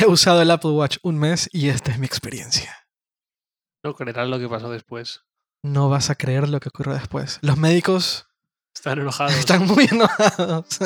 He usado el Apple Watch un mes y esta es mi experiencia. No creerás lo que pasó después. No vas a creer lo que ocurrió después. Los médicos Están enojados. están muy enojados.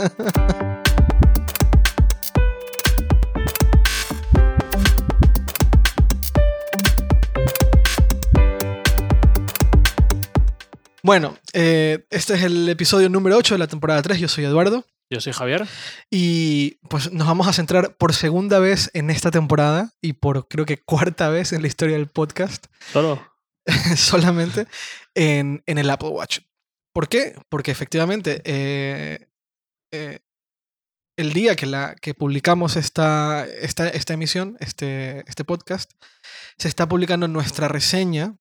Bueno, eh, este es el episodio número 8 de la temporada 3. Yo soy Eduardo. Yo soy Javier. Y pues nos vamos a centrar por segunda vez en esta temporada y por creo que cuarta vez en la historia del podcast Solo. solamente en, en el Apple Watch. ¿Por qué? Porque efectivamente eh, eh, el día que, la, que publicamos esta, esta, esta emisión, este, este podcast, se está publicando nuestra reseña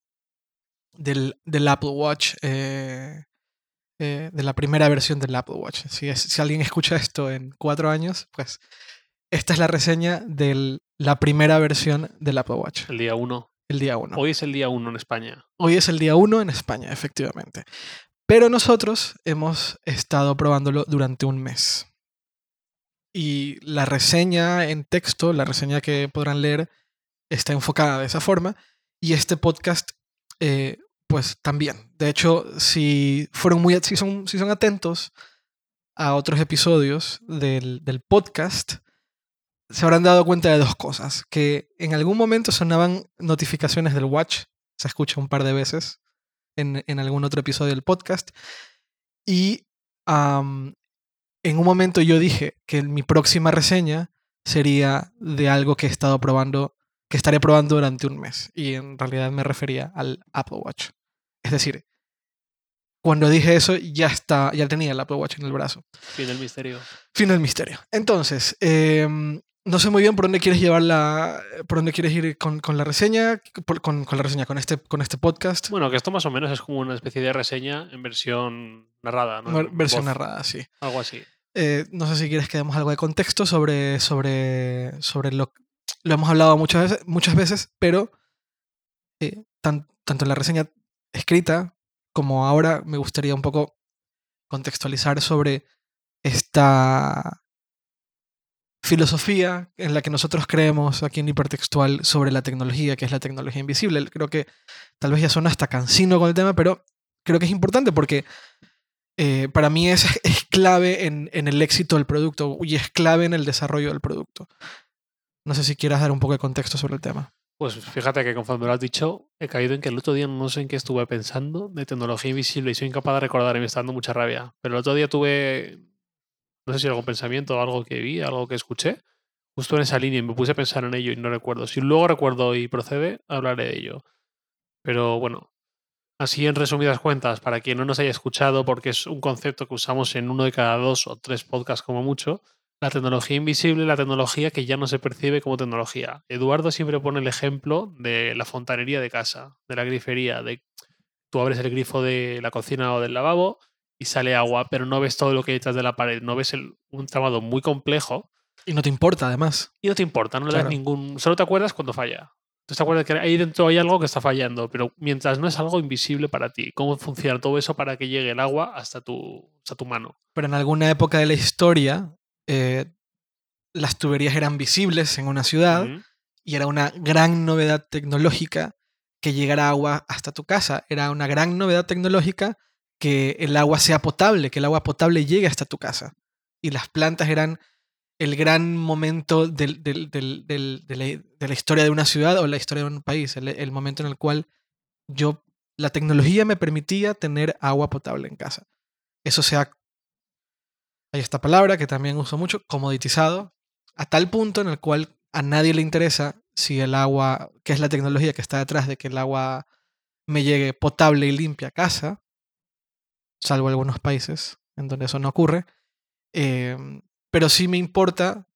del, del Apple Watch, eh, eh, de la primera versión del Apple Watch. Si, es- si alguien escucha esto en cuatro años, pues esta es la reseña de la primera versión del Apple Watch, El día 1. el día 1. Hoy es el día 1 en España. Hoy es el día 1 en España, efectivamente. Pero nosotros hemos estado probándolo durante un mes. Y la reseña en texto, la reseña que podrán leer, está enfocada de esa forma. Y este podcast, eh, pues también. De hecho, si fueron muy, si son, si son atentos a otros episodios del, del podcast, se habrán dado cuenta de dos cosas. Que en algún momento sonaban notificaciones del watch, se escucha un par de veces en, en algún otro episodio del podcast. Y en un momento yo dije que mi próxima reseña sería de algo que he estado probando, que estaré probando durante un mes. Y en realidad me refería al Apple Watch. Es decir, cuando dije eso ya, está, ya tenía el Apple Watch en el brazo. Fin del misterio. Fin del misterio. Entonces, em, no sé muy bien por dónde quieres llevar la, por dónde quieres ir con, con la reseña, por- con, con la reseña, con este, con este podcast. Bueno, que esto más o menos es como una especie de reseña en versión narrada, ¿no? Ver- versión voz, narrada, sí. Algo así. Eh, no sé si quieres que demos algo de contexto sobre, sobre, sobre lo lo hemos hablado muchas veces, muchas veces pero eh, tan- tanto en la reseña escrita como ahora me gustaría un poco contextualizar sobre esta filosofía en la que nosotros creemos aquí en Hipertextual sobre la tecnología, que es la tecnología invisible. Creo que tal vez ya suena hasta cansino con el tema, pero creo que es importante porque eh, para mí es, es clave en, en el éxito del producto y es clave en el desarrollo del producto. No sé si quieras dar un poco de contexto sobre el tema. Pues fíjate que conforme lo has dicho, he caído en que el otro día no sé en qué estuve pensando de tecnología invisible y soy incapaz de recordar y me está dando mucha rabia. Pero el otro día tuve, no sé si algún pensamiento, algo que vi, algo que escuché, justo en esa línea y me puse a pensar en ello y no recuerdo. Si luego recuerdo y procede, hablaré de ello. Pero bueno, así en resumidas cuentas, para quien no nos haya escuchado, porque es un concepto que usamos en uno de cada dos o tres podcasts como mucho, la tecnología invisible, la tecnología que ya no se percibe como tecnología. Eduardo siempre pone el ejemplo de la fontanería de casa, de la grifería, de tú abres el grifo de la cocina o del lavabo y sale agua, pero no ves todo lo que hay detrás de la pared, no ves el- un tramado muy complejo Y no te importa, además. y no te importa, no le Claro. das ningún... Solo te acuerdas cuando falla. Tú te acuerdas que ahí dentro hay algo que está fallando, pero mientras no es algo invisible para ti, ¿cómo funciona todo eso para que llegue el agua hasta tu, hasta tu mano? Pero en alguna época de la historia, eh, las tuberías eran visibles en una ciudad y era una gran novedad tecnológica que llegara agua hasta tu casa. Era una gran novedad tecnológica que el agua sea potable, que el agua potable llegue hasta tu casa. Y las plantas eran el gran momento del- del- del- del- de, la, de la historia de una ciudad o la historia de un país, el, el momento en el cual yo, la tecnología me permitía tener agua potable en casa. Eso se ha, hay esta palabra que también uso mucho, comoditizado, a tal punto en el cual a nadie le interesa si el agua, que es la tecnología que está detrás de que el agua me llegue potable y limpia a casa, salvo algunos países en donde eso no ocurre, eh, pero sí me importa,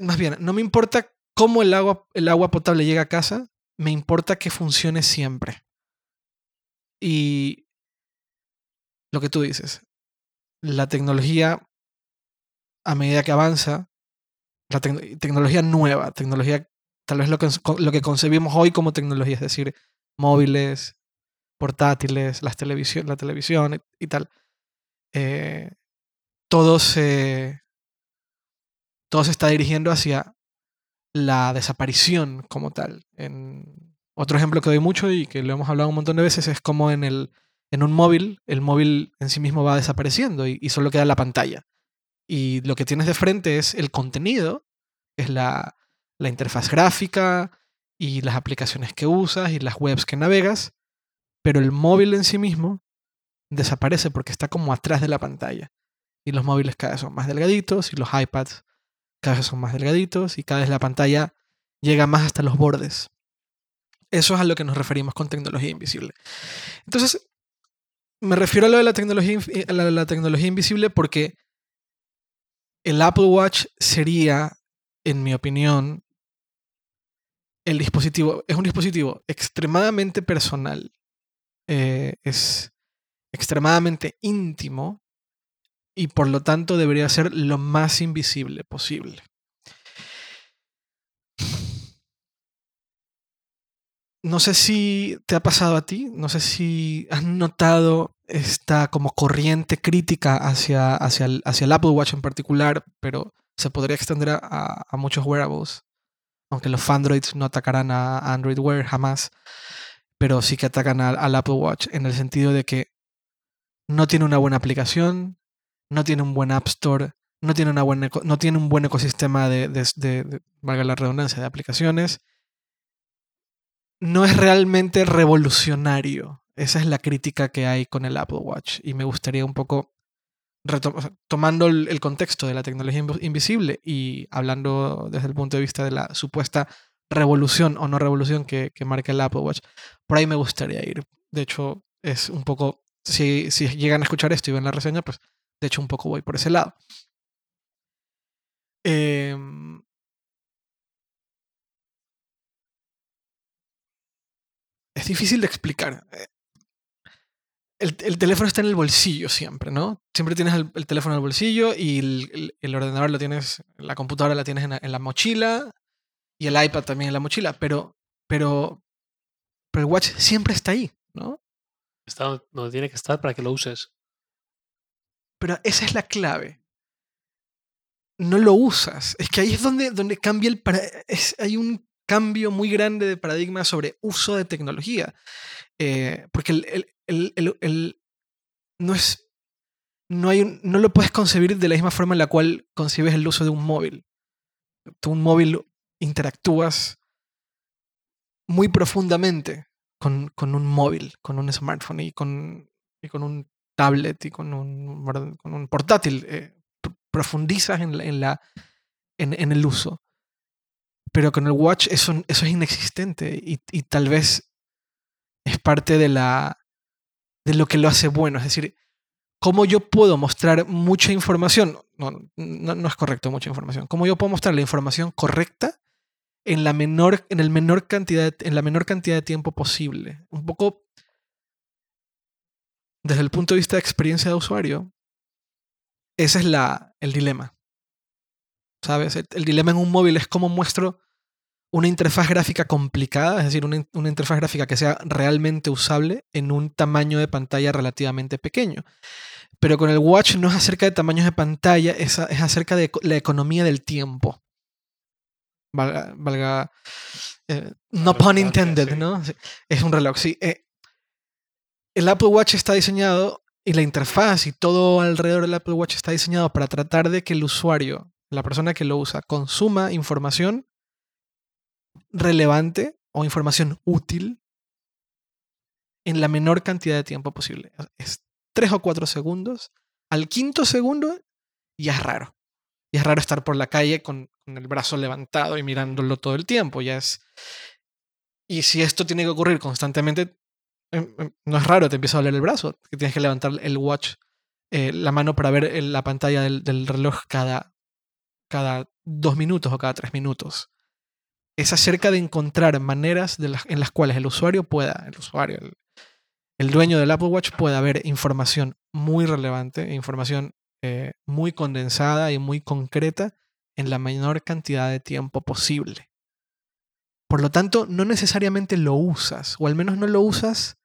más bien, no me importa cómo el agua, el agua potable llega a casa, me importa que funcione siempre. Y lo que tú dices, la tecnología, a medida que avanza, la tec- tecnología nueva, tecnología, tal vez lo que, lo que concebimos hoy como tecnología, es decir, móviles, portátiles, las televisión, la televisión y, y tal, eh, todo, se, todo se está dirigiendo hacia la desaparición como tal. En, otro ejemplo que doy mucho y que lo hemos hablado un montón de veces es como en, el, en un móvil, el móvil en sí mismo va desapareciendo y, solo queda la pantalla. Y lo que tienes de frente es el contenido, es la, la interfaz gráfica y las aplicaciones que usas y las webs que navegas, pero el móvil en sí mismo desaparece porque está como atrás de la pantalla. Y los móviles cada vez son más delgaditos y los iPads cada vez son más delgaditos y cada vez la pantalla llega más hasta los bordes. Eso es a lo que nos referimos con tecnología invisible. Entonces, me refiero a lo de la tecnología, a la tecnología invisible porque el Apple Watch sería, en mi opinión, el dispositivo, es un dispositivo extremadamente personal, eh, es extremadamente íntimo y por lo tanto debería ser lo más invisible posible. No sé si te ha pasado a ti, no sé si has notado esta como corriente crítica hacia, hacia, el, hacia el Apple Watch en particular, pero se podría extender a, a muchos wearables, aunque los Androids no atacarán a Android Wear jamás, pero sí que atacan al Apple Watch en el sentido de que no tiene una buena aplicación, no tiene un buen App Store, no tiene, una buena, no tiene un buen ecosistema de, de, valga la redundancia, de aplicaciones. No es realmente revolucionario. Esa es la crítica que hay con el Apple Watch. Y me gustaría un poco, tomando el, contexto de la tecnología invisible y hablando desde el punto de vista de la supuesta revolución o no revolución que, marca el Apple Watch, por ahí me gustaría ir. De hecho, es un poco, si, si llegan a escuchar esto y ven la reseña, pues de hecho, un poco voy por ese lado. Em, es difícil de explicar. Eh, el, teléfono está en el bolsillo siempre, ¿no? Siempre tienes el, teléfono en el bolsillo y el, ordenador lo tienes, la computadora la tienes en la, mochila y el iPad también en la mochila, pero, pero, pero el watch siempre está ahí, ¿no? Está donde tiene que estar para que lo uses. Pero esa es la clave. No lo usas. Es que ahí es donde, donde cambia el... hay un cambio muy grande de paradigma sobre uso de tecnología. Eh, porque no es... No, hay no lo puedes concebir de la misma forma en la cual concibes el uso de un móvil. Tú un móvil interactúas muy profundamente con, con, un móvil, con un smartphone y con, y con un tablet y con un, con un portátil. Eh, profundizas en, la, en, el uso. Pero con el watch eso, eso es inexistente y, tal vez es parte de, la, de lo que lo hace bueno. Es decir, cómo yo puedo mostrar mucha información. No, no, es correcto mucha información. Cómo yo puedo mostrar la información correcta en la menor, en el menor cantidad, en la menor cantidad de tiempo posible. Un poco desde el punto de vista de experiencia de usuario, ese es la, el dilema. ¿Sabes? El, dilema en un móvil es cómo muestro una interfaz gráfica complicada, es decir, una, interfaz gráfica que sea realmente usable en un tamaño de pantalla relativamente pequeño. Pero con el watch no es acerca de tamaños de pantalla, es, acerca de la economía del tiempo. Valga, eh, no pun intended, ¿no? Es un reloj, sí. Eh, el Apple Watch está diseñado y la interfaz y todo alrededor del Apple Watch está diseñado para tratar de que el usuario, la persona que lo usa, consuma información relevante o información útil en la menor cantidad de tiempo posible. Es tres o cuatro segundos. Al quinto segundo ya es raro. Y es raro estar por la calle con, el brazo levantado y mirándolo todo el tiempo. Ya es. Y si esto tiene que ocurrir constantemente, Em, em, no es raro, te empieza a doler el brazo, que tienes que levantar el watch, eh, la mano para ver la pantalla del, reloj cada, cada dos minutos o cada tres minutos. Es acerca de encontrar maneras en las cuales el usuario pueda, el usuario, el, dueño del Apple Watch pueda ver información muy relevante, información eh, muy condensada y muy concreta en la menor cantidad de tiempo posible. Por lo tanto, no necesariamente lo usas, o al menos no lo usas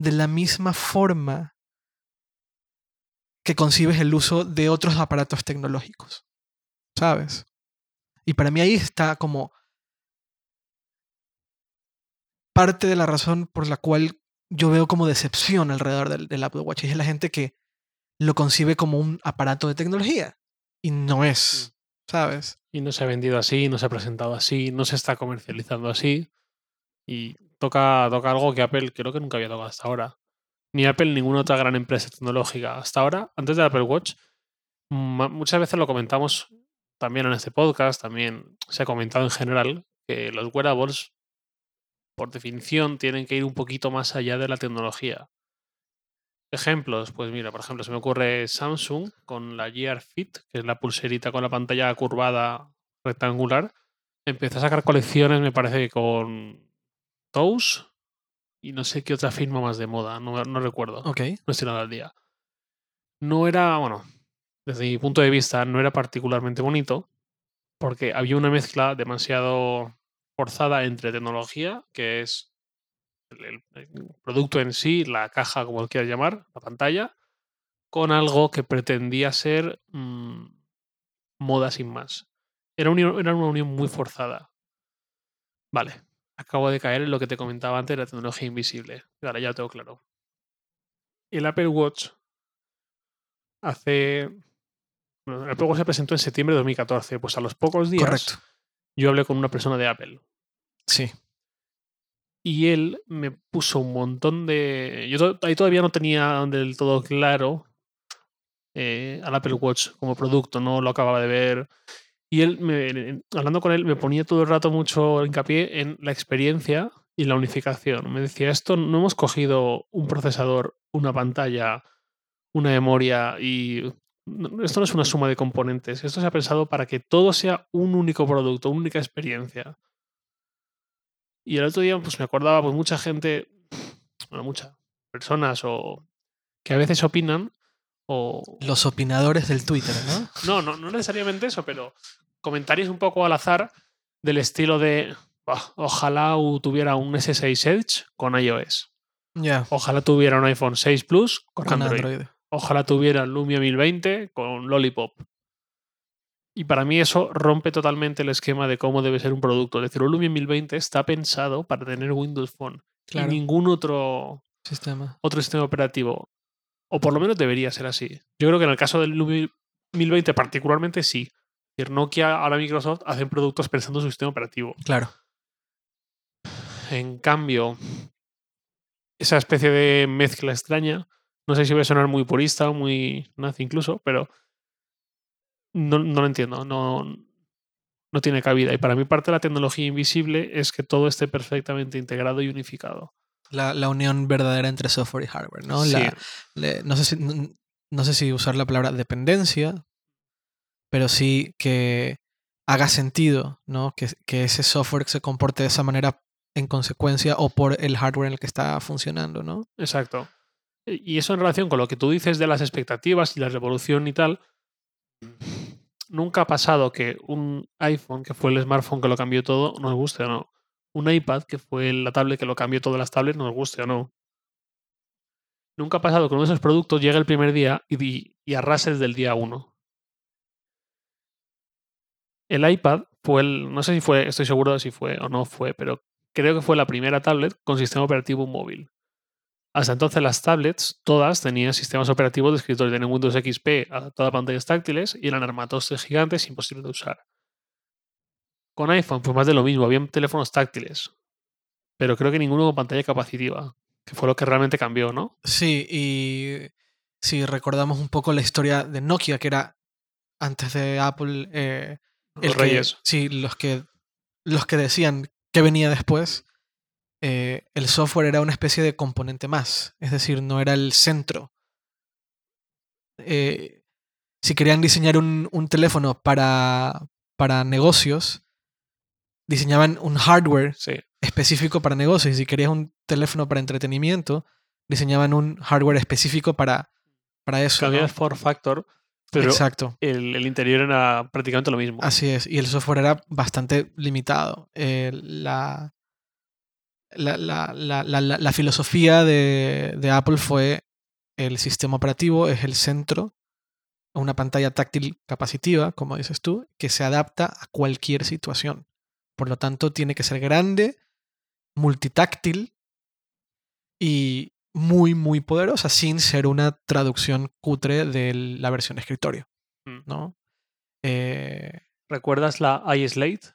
de la misma forma que concibes el uso de otros aparatos tecnológicos. ¿Sabes? Y para mí ahí está como parte de la razón por la cual yo veo como decepción alrededor del, del Apple Watch. Y es la gente que lo concibe como un aparato de tecnología. Y no es, ¿sabes? Y no se ha vendido así, no se ha presentado así, no se está comercializando así. Y toca, toca algo que Apple creo que nunca había tocado hasta ahora. Ni Apple ni ninguna otra gran empresa tecnológica. Hasta ahora, antes del Apple Watch, ma- muchas veces lo comentamos también en este podcast, también se ha comentado en general que los wearables, por definición, tienen que ir un poquito más allá de la tecnología. Ejemplos, pues mira, por ejemplo, se me ocurre Samsung con la Gear Fit, que es la pulserita con la pantalla curvada rectangular. Empezó a sacar colecciones, me parece que con Toast y no sé qué otra firma más de moda, no, no recuerdo Ok. no estoy nada al día. No era, bueno, desde mi punto de vista, no era particularmente bonito, porque había una mezcla demasiado forzada entre tecnología, que es el, producto en sí, la caja, como quieras llamar, la pantalla, con algo que pretendía ser mm, moda sin más. Era, era una unión muy forzada. Vale, acabo de caer en lo que te comentaba antes de la tecnología invisible. Ahora ya lo tengo claro. El Apple Watch hace. El Watch se presentó en septiembre de 2014. Pues a los pocos días Correcto. yo hablé con una persona de Apple. Sí. Y él me puso un montón de. Yo to- ahí todavía no tenía del todo claro eh, al Apple Watch como producto, no lo acababa de ver. Y él, me- hablando con él, me ponía todo el rato mucho hincapié en la experiencia y la unificación. Me decía, esto no hemos cogido un procesador, una pantalla, una memoria y. Esto no es una suma de componentes. Esto se ha pensado para que todo sea un único producto, una única experiencia. Y el otro día, pues me acordaba, pues mucha gente, bueno, muchas personas o que a veces opinan o Los opinadores del Twitter, ¿no? no, no, no necesariamente eso, pero comentarios un poco al azar del estilo de "Bah, ojalá tuviera un S6 Edge con iOS. Ya. Ojalá tuviera un iPhone 6 Plus con, Con Android. Android. Ojalá tuviera Lumia 1020 con Lollipop. Y para mí eso rompe totalmente el esquema de cómo debe ser un producto. Es decir, el Lumia 1020 está pensado para tener Windows Phone Claro. y ningún otro Sistema. otro sistema operativo. O por lo menos debería ser así. Yo creo que en el caso del Lumia 1020 particularmente sí. Es decir, Nokia, ahora Microsoft hacen productos pensando en su sistema operativo. Claro. En cambio, esa especie de mezcla extraña, no sé si voy a sonar muy purista o muy nazi incluso, pero no, no lo entiendo. No, no tiene cabida. Y para mí parte de la tecnología invisible es que todo esté perfectamente integrado y unificado. La, la unión verdadera entre software y hardware, ¿no? Sí. La- le- no, sé si, no, no sé si usar la palabra dependencia, pero sí que haga sentido, ¿no? Que, que ese software se comporte de esa manera en consecuencia o por el hardware en el que está funcionando, ¿no? Exacto. Y eso en relación con lo que tú dices de las expectativas y la revolución y tal, nunca ha pasado que un iPhone, que fue el smartphone que lo cambió todo, nos guste o no. Un iPad, que fue la tablet que lo cambió todas las tablets, nos guste o no. Nunca ha pasado que uno de esos productos llegue el primer día y, y arrase desde el día uno. El iPad fue el, no sé si fue, estoy seguro de si fue o no fue, pero creo que fue la primera tablet con sistema operativo móvil. Hasta entonces las tablets, todas tenían sistemas operativos de escritorio. Tenían Windows XP adaptado a pantallas táctiles y eran armatostes gigantes imposibles de usar. Con iPhone, pues más de lo mismo. Habían teléfonos táctiles. Pero creo que ninguno con pantalla capacitiva. Que fue lo que realmente cambió, ¿no? Sí, y si recordamos un poco la historia de Nokia, que era antes de Apple, eh, el Los que- reyes. sí, los que, los que decían que venía después, eh, el software era una especie de componente más, es decir, no era el centro. Eh, si querían diseñar un, un teléfono para, para negocios, diseñaban un hardware Sí. específico para negocios, y si querías un teléfono para entretenimiento, diseñaban un hardware específico para, para eso. Cambiaba ¿no? el form factor, pero Exacto. el, el interior era prácticamente lo mismo. Así es, y el software era bastante limitado. Eh, la, la, la- la- la- filosofía de, de Apple fue el sistema operativo es el centro una pantalla táctil capacitiva, como dices tú, que se adapta a cualquier situación. Por lo tanto, tiene que ser grande, multitáctil y muy, muy poderosa, sin ser una traducción cutre de la versión de escritorio. Mm. ¿no? Eh, ¿Recuerdas la iSlate?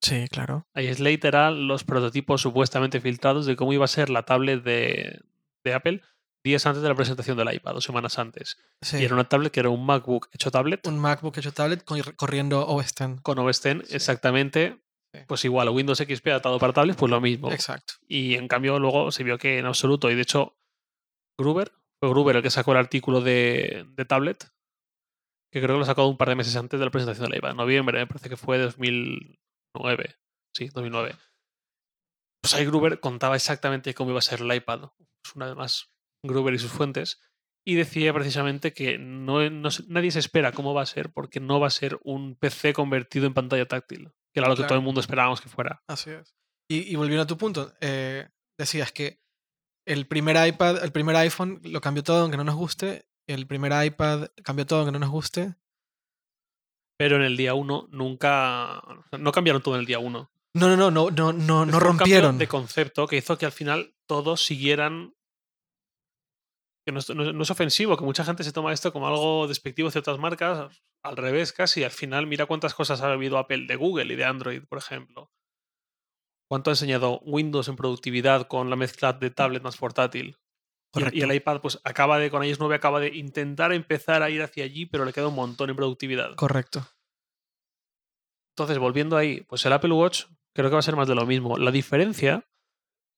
Sí, claro. iSlate eran los prototipos supuestamente filtrados de cómo iba a ser la tablet de, de Apple días antes de la presentación del iPad, o semanas antes. Sí. Y era una tablet que era un MacBook hecho tablet Un MacBook hecho tablet corriendo OS X. con OS X, Sí. exactamente. Sí. Pues igual, Windows XP adaptado para tablets, pues lo mismo. Exacto. Y en cambio luego se vio que en absoluto, y de hecho Gruber, fue Gruber el que sacó el artículo de, de tablet, que creo que lo sacó un par de meses antes de la presentación del iPad, noviembre, me parece que fue 2009, sí, 2009. Pues ahí Gruber contaba exactamente cómo iba a ser el iPad, pues una vez más Gruber y sus fuentes, y decía precisamente que no, nadie se espera cómo va a ser porque no va a ser un PC convertido en pantalla táctil, que era lo que todo el mundo esperábamos que fuera. Así es. Y, y volviendo a tu punto, eh, decías que el primer iPad, el primer iPhone lo cambió todo aunque no nos guste. El primer iPad cambió todo aunque no nos guste. Pero en el día 1 nunca. No cambiaron todo en el día 1. No, no, no, no, no, no, no Fue un rompieron. De concepto que hizo que al final todos siguieran. Que no es ofensivo, que mucha gente se toma esto como algo despectivo de ciertas marcas. Al revés, casi. Al final, mira cuántas cosas ha habido Apple de Google y de Android, por ejemplo. ¿Cuánto ha enseñado Windows en productividad con la mezcla de tablet más portátil? Y el, y el Correcto. iPad, pues acaba de, con iOS 9, acaba de intentar empezar a ir hacia allí, pero le queda un montón en productividad. Correcto. Entonces, volviendo ahí, pues el Apple Watch creo que va a ser más de lo mismo. La diferencia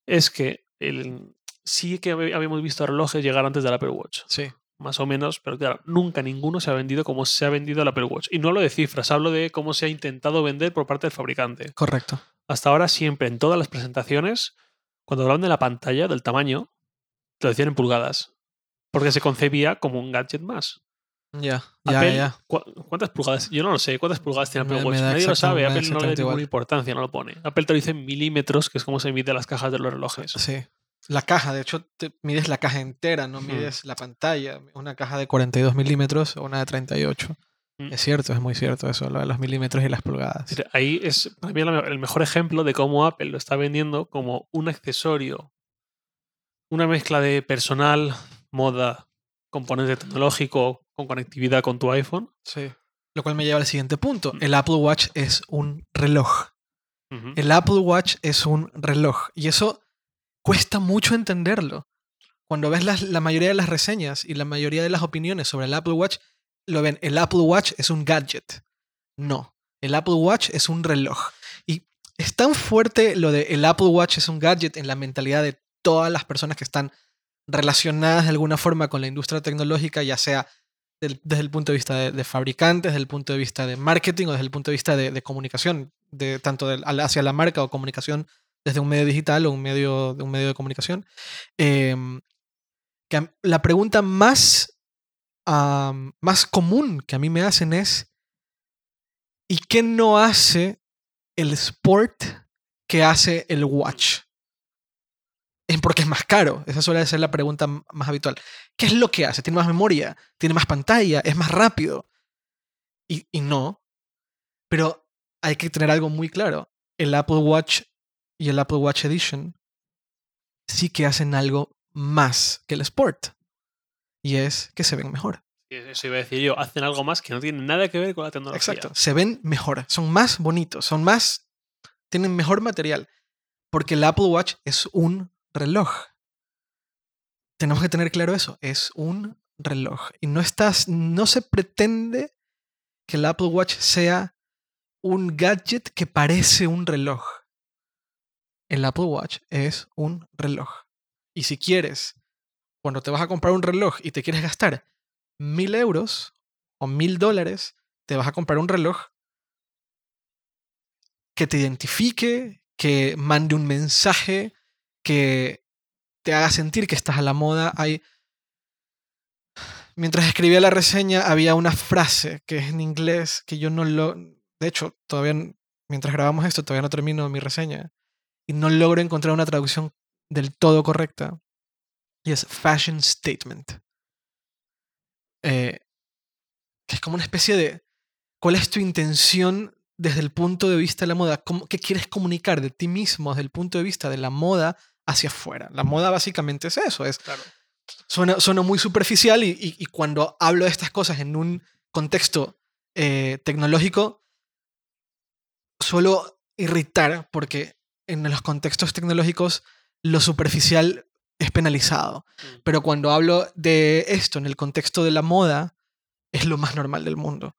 es que el- sí que hab- habíamos visto relojes llegar antes del Apple Watch, Sí. más o menos, pero claro, nunca ninguno se ha vendido como se ha vendido el Apple Watch. Y no hablo de cifras, hablo de cómo se ha intentado vender por parte del fabricante. Correcto. Hasta ahora siempre, en todas las presentaciones, cuando hablaban de la pantalla, del tamaño, lo decían en pulgadas, porque se concebía como un gadget más. Ya, ya, Apple, ya. ¿cu- ¿Cuántas pulgadas? Yo no lo sé. ¿Cuántas pulgadas tiene Me- Apple me Watch? da Nadie lo sabe. Apple no le da ninguna importancia, no lo pone. Apple te lo dice en milímetros, que es como se mide las cajas de los relojes. Sí. La caja, de hecho, te mides la caja entera, no mides la pantalla. Una caja de 42 milímetros o una de 38. Mm. Es cierto, es muy cierto eso, lo de los milímetros y las pulgadas. Ahí es para mí me- el mejor ejemplo de cómo Apple lo está vendiendo como un accesorio, una mezcla de personal, moda, componente tecnológico con conectividad con tu iPhone. Sí. Lo cual me lleva al siguiente punto. Mm. El Apple Watch es un reloj. El Apple Watch es un reloj. Y eso cuesta mucho entenderlo. Cuando ves las- la mayoría de las reseñas y la mayoría de las opiniones sobre el Apple Watch, lo ven, el Apple Watch es un gadget. No, el Apple Watch es un reloj. Y es tan fuerte lo de el Apple Watch es un gadget en la mentalidad de todas las personas que están relacionadas de alguna forma con la industria tecnológica, ya sea desde el punto de vista de, fabricantes, desde el punto de vista de marketing o desde el punto de vista de, comunicación, de, tanto hacia la marca o comunicación desde un medio digital o un medio, de un medio de comunicación. em, la pregunta más, más común que a mí me hacen es, ¿y qué no hace el sport que hace el watch? Es porque es más caro. Esa suele ser la pregunta más habitual. ¿Qué es lo que hace? ¿Tiene más memoria? ¿Tiene más pantalla? ¿Es más rápido? Y, y no. Pero hay que tener algo muy claro. El Apple Watch y el Apple Watch Edition sí que hacen algo más que el Sport. Y es que se ven mejor. Eso iba a decir yo. Hacen algo más que no tiene nada que ver con la tecnología. Exacto. Se ven mejor. Son más bonitos. Son más. Tienen mejor material. Porque el Apple Watch es un reloj. Tenemos que tener claro eso. Es un reloj. Y no estás. No se pretende que el Apple Watch sea un gadget que parece un reloj. El Apple Watch es un reloj. Y si quieres, cuando te vas a comprar un reloj y te quieres gastar mil euros o mil dólares, te vas a comprar un reloj que te identifique, que mande un mensaje, que te haga sentir que estás a la moda. Hay... Mientras escribía la reseña había una frase que es en inglés que yo no lo... De hecho, todavía, mientras grabamos esto, todavía no termino mi reseña y no logro encontrar una traducción del todo correcta. Y es fashion statement. Eh, que es como una especie de cuál es tu intención desde el punto de vista de la moda, ¿Cómo- qué quieres comunicar de ti mismo desde el punto de vista de la moda hacia afuera. La moda básicamente es eso, es Claro. suena, suena muy superficial y, y- y cuando hablo de estas cosas en un contexto eh, tecnológico, suelo irritar porque en los contextos tecnológicos lo superficial es penalizado. Mm. Pero cuando hablo de esto en el contexto de la moda, es lo más normal del mundo.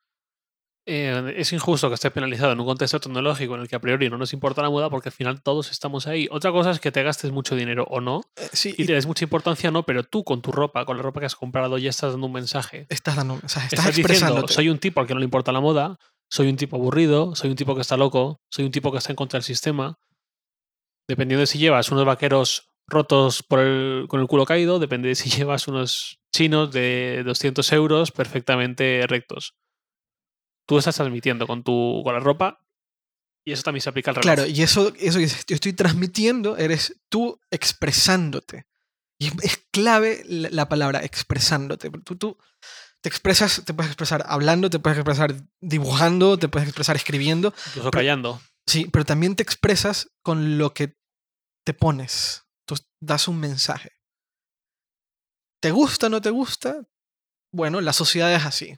Eh, es injusto que esté penalizado en un contexto tecnológico en el que a priori no nos importa la moda porque al final todos estamos ahí. Otra cosa es que te gastes mucho dinero o no Eh, sí, y y te des mucha importancia o no, pero tú con tu ropa, con la ropa que has comprado, ya estás dando un mensaje. estás dando, sea, estás, Estás diciendo, soy un tipo al que no le importa la moda, soy un tipo aburrido, soy un tipo que está loco, soy un tipo que está en contra del sistema. Dependiendo de si llevas unos vaqueros rotos por el- con el culo caído, depende de si llevas unos chinos de 200 euros perfectamente rectos. Tú estás transmitiendo con, tu, con la ropa y eso también se aplica al reloj. Claro, y eso, eso que yo estoy transmitiendo eres tú expresándote. Y es, es clave la, la palabra expresándote. Tú, tú te expresas, te puedes expresar hablando, te puedes expresar dibujando, te puedes expresar escribiendo. Incluso callando. Sí, pero también te expresas con lo que te pones. Tú das un mensaje. ¿Te gusta o no te gusta? Bueno, la sociedad es así.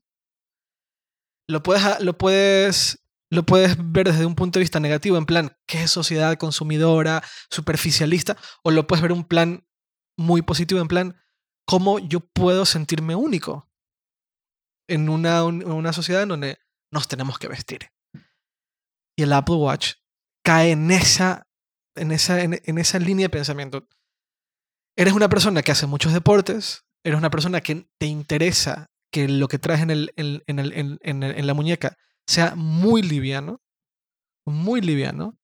Lo puedes, lo puedes, lo puedes ver desde un punto de vista negativo, en plan, ¿qué sociedad consumidora, superficialista? O lo puedes ver un plan muy positivo, en plan, ¿cómo yo puedo sentirme único en una, un- una sociedad en donde nos tenemos que vestir? Y el Apple Watch cae en esa, en esa, en, en esa línea de pensamiento. Eres una persona que hace muchos deportes, eres una persona que te interesa que lo que traes en, el, en, en el- en- en el- en la muñeca sea muy liviano, muy liviano,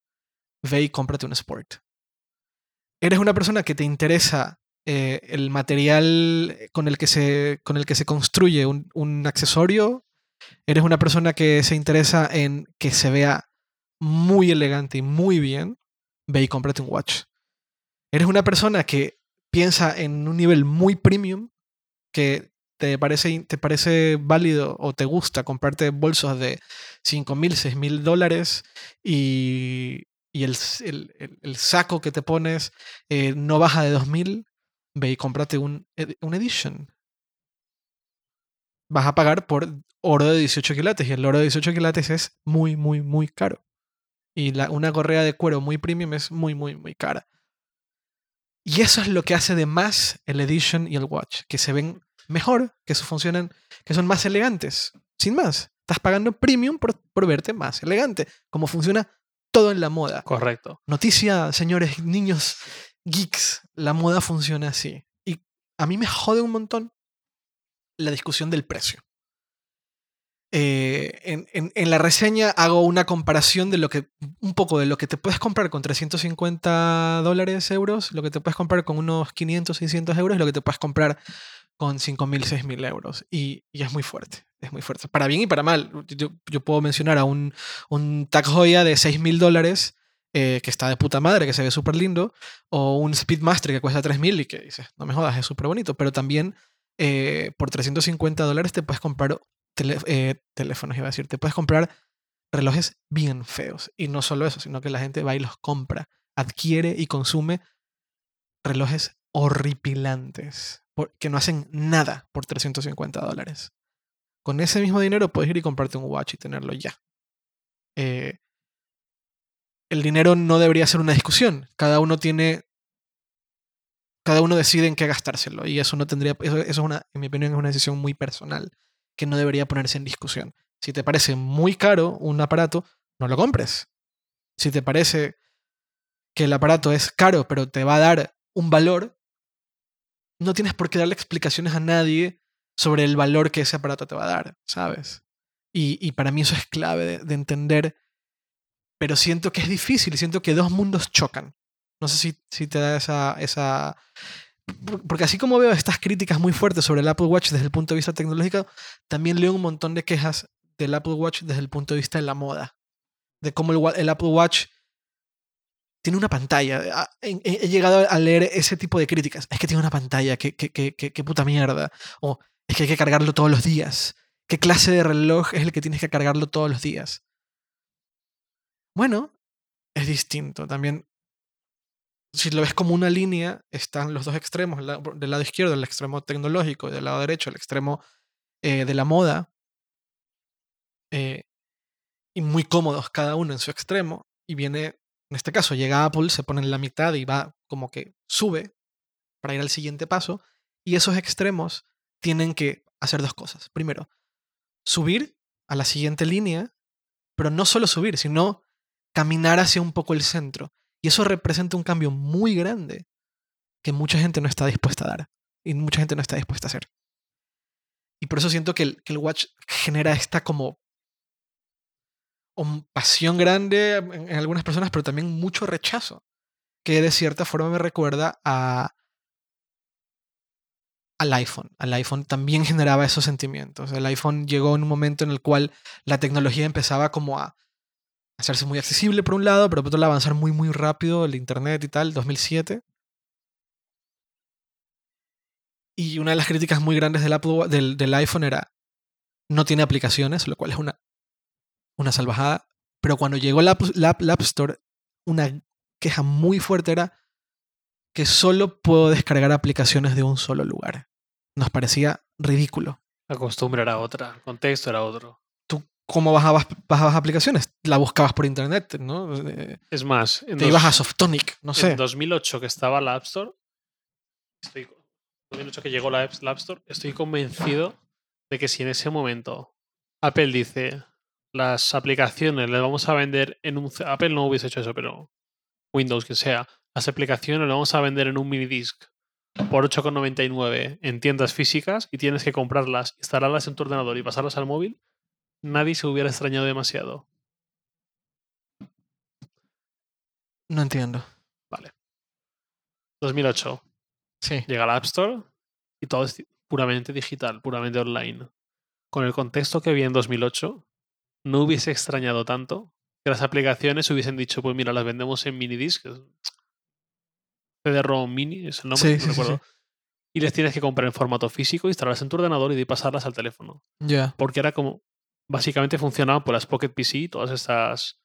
ve y cómprate un Sport. Eres una persona que te interesa eh, el material con el que se, con el que se construye un, un accesorio, eres una persona que se interesa en que se vea muy elegante y muy bien, ve y cómprate un watch. Eres una persona que piensa en un nivel muy premium, que te parece, te parece válido o te gusta comprarte bolsos de 5 mil, 6 mil dólares y, y el, el- el- saco que te pones eh, no baja de 2 mil, ve y cómprate un, un Edition. Vas a pagar por oro de 18 quilates y el oro de 18 quilates es muy, muy, muy caro. Y la- una correa de cuero muy premium es muy, muy, muy cara. Y eso es lo que hace de más el Edition y el Watch, que se ven mejor, que funcionan, que son más elegantes. Sin más, estás pagando premium por, por verte más elegante, como funciona todo en la moda. Correcto. Noticia, señores, niños, geeks, la moda funciona así. Y a mí me jode un montón la discusión del precio. Eh, en, en- en la reseña hago una comparación de lo que, un poco de lo que te puedes comprar con 350 dólares, euros, lo que te puedes comprar con unos 500, 600 euros lo que te puedes comprar con 5.000, 6.000 euros. Y, es muy fuerte, es muy fuerte. Para bien y para mal. Yo, yo puedo mencionar a un, un Tag Heuer de 6.000 dólares eh, que está de puta madre, que se ve súper lindo, o un Speedmaster que cuesta 3.000 y que dices, no me jodas, es súper bonito, pero también eh, por 350 dólares te puedes comprar tele- eh, teléfonos, iba a decir, te puedes comprar relojes bien feos. Y no solo eso, sino que la gente va y los compra, adquiere y consume relojes horripilantes, que no hacen nada por 350 dólares. Con ese mismo dinero puedes ir y comprarte un watch y tenerlo ya. Eh, el dinero no debería ser una discusión. Cada uno tiene. Cada uno decide en qué gastárselo. Y eso no tendría. Eso, eso es una, en mi opinión, es una decisión muy personal. Que no debería ponerse en discusión. Si te parece muy caro un aparato, no lo compres. Si te parece que el aparato es caro, pero te va a dar un valor, no tienes por qué darle explicaciones a nadie sobre el valor que ese aparato te va a dar, ¿sabes? Y, y para mí eso es clave de, de entender, pero siento que es difícil, siento que dos mundos chocan. No sé si, si te da esa, esa... por- Porque así como veo estas críticas muy fuertes sobre el Apple Watch desde el punto de vista tecnológico, también leo un montón de quejas del Apple Watch desde el punto de vista de la moda. De cómo el Apple Watch tiene una pantalla. He, llegado a leer ese tipo de críticas. Es que tiene una pantalla, qué, qué, qué, qué- qué puta mierda. O es que hay que cargarlo todos los días. ¿Qué clase de reloj es el que tienes que cargarlo todos los días? Bueno, es distinto. También, si lo ves como una línea, están los dos extremos, del lado izquierdo, el extremo tecnológico, y del lado derecho, el extremo eh, de la moda. Eh, y muy cómodos cada uno en su extremo. Y viene, en este caso, llega Apple, se pone en la mitad y va como que sube para ir al siguiente paso. Y esos extremos tienen que hacer dos cosas. Primero, subir a la siguiente línea, pero no solo subir, sino caminar hacia un poco el centro. Y eso representa un cambio muy grande que mucha gente no está dispuesta a dar y mucha gente no está dispuesta a hacer. Y por eso siento que el, Watch genera esta como pasión grande en, algunas personas, pero también mucho rechazo, que de cierta forma me recuerda a al iPhone. Al iPhone también generaba esos sentimientos. El iPhone llegó en un momento en el cual la tecnología empezaba como a hacerse muy accesible por un lado, pero por otro lado avanzar muy muy rápido el internet y tal, 2007. Y una de las críticas muy grandes del, del, iPhone era no tiene aplicaciones, lo cual es una, una salvajada. Pero cuando llegó la, la, la App Store, una queja muy fuerte era que solo puedo descargar aplicaciones de un solo lugar nos parecía ridículo. La costumbre era otra, el contexto era otro. ¿Tú cómo bajabas, bajabas aplicaciones? La buscabas por internet, ¿no? Eh, es más, te ibas a Softonic, no sé. En 2008 que estaba la App Store, estoy, 2008 que llegó la App Store, estoy convencido de que si en ese momento Apple dice las aplicaciones las vamos a vender en un... Apple no hubiese hecho eso, pero Windows que sea, las aplicaciones las vamos a vender en un mini disc por 8,99 en tiendas físicas y tienes que comprarlas, instalarlas en tu ordenador y pasarlas al móvil, nadie se hubiera extrañado demasiado. No entiendo. Vale. 2008. Sí. Llega la App Store y todo es puramente digital, puramente online. Con el contexto que había en 2008, no hubiese extrañado tanto que las aplicaciones hubiesen dicho, pues mira, las vendemos en mini disc CD-ROM mini, es el nombre, no recuerdo. Y les tienes que comprar en formato físico, instalarlas en tu ordenador y de pasarlas al teléfono. Ya. Porque era como. Básicamente funcionaban por las Pocket PC, todas estas.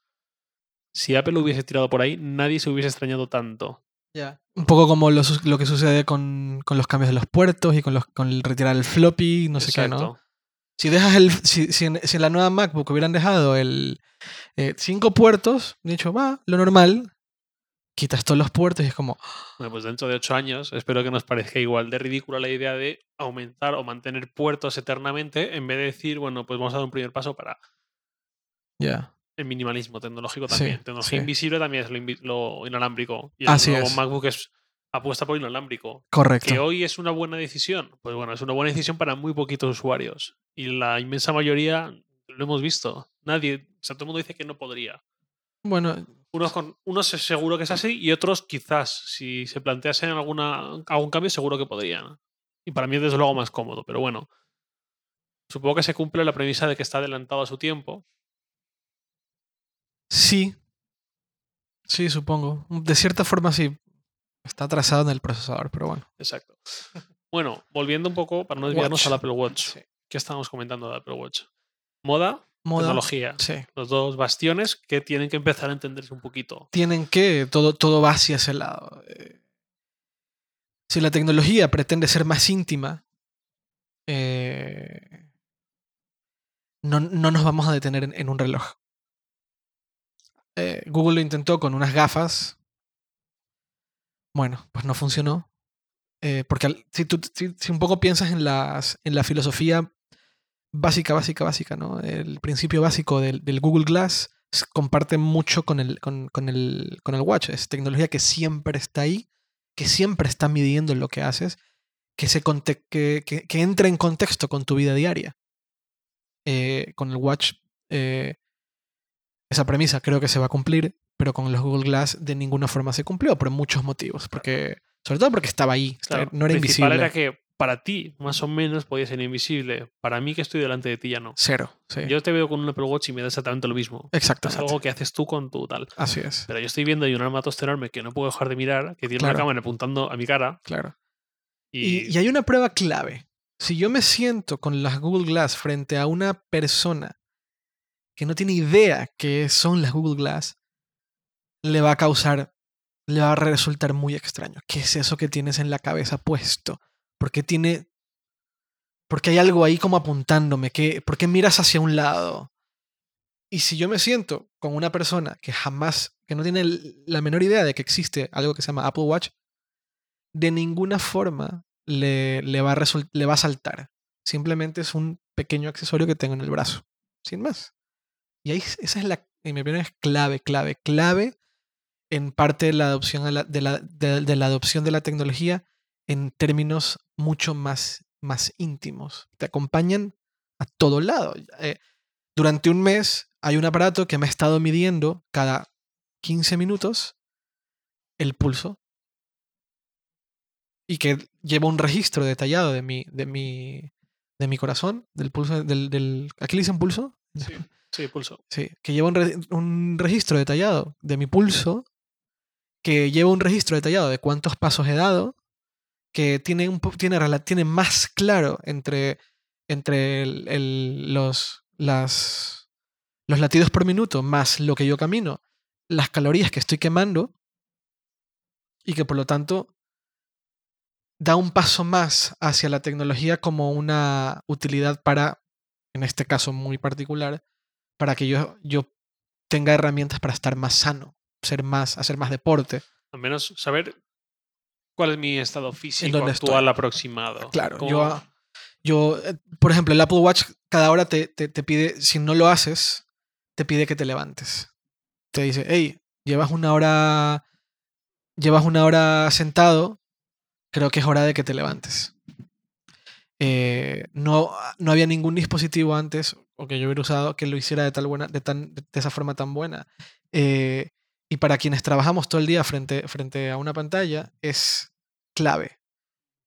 Si Apple lo hubiese tirado por ahí, nadie se hubiese extrañado tanto. Ya. Un poco como lo, que sucede con, los cambios de los puertos y con, los, con el retirar el floppy, no sé qué, ¿no? Si dejas el. Si, si, en, la nueva MacBook hubieran dejado el. Eh, cinco puertos, dicho, va, lo normal, quitas todos los puertos y es como... Bueno, pues dentro de ocho años espero que nos parezca igual de ridícula la idea de aumentar o mantener puertos eternamente en vez de decir, bueno, pues vamos a dar un primer paso para... Ya. El minimalismo tecnológico también. tecnología invisible también es lo, inalámbrico. Y el nuevo MacBook es apuesta por inalámbrico. Correcto. Que hoy es una buena decisión. Pues bueno, es una buena decisión para muy poquitos usuarios. Y la inmensa mayoría lo hemos visto. Nadie, o sea, todo el mundo dice que no podría. Bueno, unos, con, unos seguro que es así y otros quizás, si se planteasen alguna, algún cambio, seguro que podrían. Y para mí es desde luego más cómodo, pero bueno. Supongo que se cumple la premisa de que está adelantado a su tiempo. Sí. Sí, supongo. De cierta forma sí. Está atrasado en el procesador, pero bueno. Exacto. Bueno, volviendo un poco, para no desviarnos al Apple Watch. ¿Qué estamos comentando de Apple Watch? Moda, tecnología. Los dos bastiones que tienen que empezar a entenderse un poquito. Tienen que, todo, todo va hacia ese lado. Eh. si la tecnología pretende ser más íntima, eh, no, nos vamos a detener en, un reloj. Eh, Google lo intentó con unas gafas. Bueno, pues no funcionó. porque si, tú, si, un poco piensas en, las, en la filosofía básica, básica, básica, ¿no? El principio básico del, Google Glass comparte mucho con el, con, el, con el Watch. Es tecnología que siempre está ahí, que siempre está midiendo lo que haces, que, se que, que, entra en contexto con tu vida diaria. Eh, con el Watch, eh, esa premisa creo que se va a cumplir, pero con los Google Glass de ninguna forma se cumplió por muchos motivos. Porque, sobre todo porque estaba ahí, no era invisible. Era que para ti, más o menos, podía ser invisible. Para mí, que estoy delante de ti, ya no. Cero. Yo te veo con un Apple Watch y me da exactamente lo mismo. Exacto. Es algo que haces tú con tu tal. Así es. Pero yo estoy viendo ahí un armatoste enorme que no puedo dejar de mirar, que tiene una cámara apuntando a mi cara. Claro. Y... y, hay una prueba clave Si yo me siento con las Google Glass frente a una persona que no tiene idea qué son las Google Glass, le va a causar, le va a resultar muy extraño. ¿Qué es eso que tienes en la cabeza puesto? ¿Por qué tiene, porque hay algo ahí como apuntándome? ¿Qué, ¿Por qué miras hacia un lado? Y si yo me siento con una persona que jamás, que no tiene la menor idea de que existe algo que se llama Apple Watch, de ninguna forma le, le, va, a le va a saltar. Simplemente es un pequeño accesorio que tengo en el brazo. Sin más. Y ahí esa es la, en mi opinión, es clave, clave, clave en parte de la adopción de la, de la, de, la adopción de la tecnología en términos mucho más, más íntimos. Te acompañan a todo lado. Eh, durante un mes hay un aparato que me ha estado midiendo cada 15 minutos el pulso y que lleva un registro detallado de mi, de mi, de mi corazón, del pulso, del, del ¿aquí le dicen pulso? Sí, sí pulso. Sí, que lleva un, un, registro detallado de mi pulso, que lleva un registro detallado de cuántos pasos he dado, que tiene, un, tiene, más claro entre, entre los, los latidos por minuto más lo que yo camino, las calorías que estoy quemando, y que por lo tanto da un paso más hacia la tecnología como una utilidad para, en este caso muy particular, para que yo, yo tenga herramientas para estar más sano, ser más, hacer más deporte. Al menos saber cuál es mi estado físico actual aproximado. Claro, yo, yo, eh, por ejemplo, el Apple Watch cada hora te, te, te, pide, si no lo haces, te pide que te levantes. Te dice, hey, llevas una hora, llevas una hora sentado, creo que es hora de que te levantes. Eh, no, no había ningún dispositivo antes, o que yo hubiera usado, que lo hiciera de, tal buena, de, tan, de esa forma tan buena. Eh, y para quienes trabajamos todo el día frente, frente a una pantalla, es clave.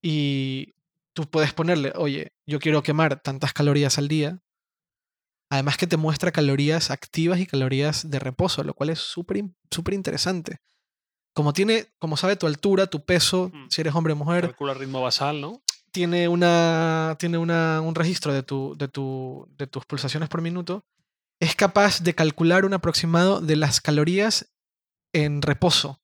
Y tú puedes ponerle, oye, yo quiero quemar tantas calorías al día. Además que te muestra calorías activas y calorías de reposo, lo cual es súper súper interesante como tiene, como sabe tu altura, tu peso, mm. si eres hombre o mujer. Calcula ritmo basal, ¿no? Tiene, una, tiene una, un registro de, tu, de, tu, de tus pulsaciones por minuto. Es capaz de calcular un aproximado de las calorías en reposo.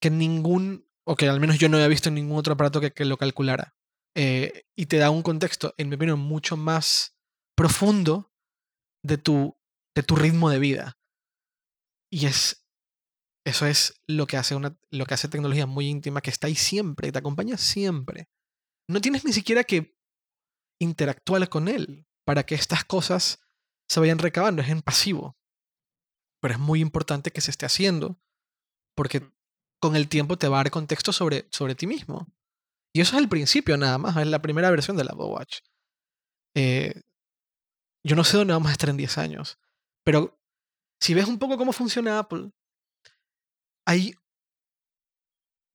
Que ningún, o que al menos yo no había visto en ningún otro aparato que, lo calculara. Eh, y te da un contexto, en mi opinión, mucho más profundo de tu, de tu ritmo de vida. Y es eso es lo que hace una, lo que hace tecnología muy íntima, que está ahí siempre, te acompaña siempre. No tienes ni siquiera que interactuar con él para que estas cosas se vayan recabando, es en pasivo. Pero es muy importante que se esté haciendo, porque con el tiempo te va a dar contexto sobre, sobre ti mismo. Y eso es el principio nada más, es la primera versión de la Apple Watch. Eh, yo no sé dónde vamos a estar en 10 años, pero si ves un poco cómo funciona Apple, hay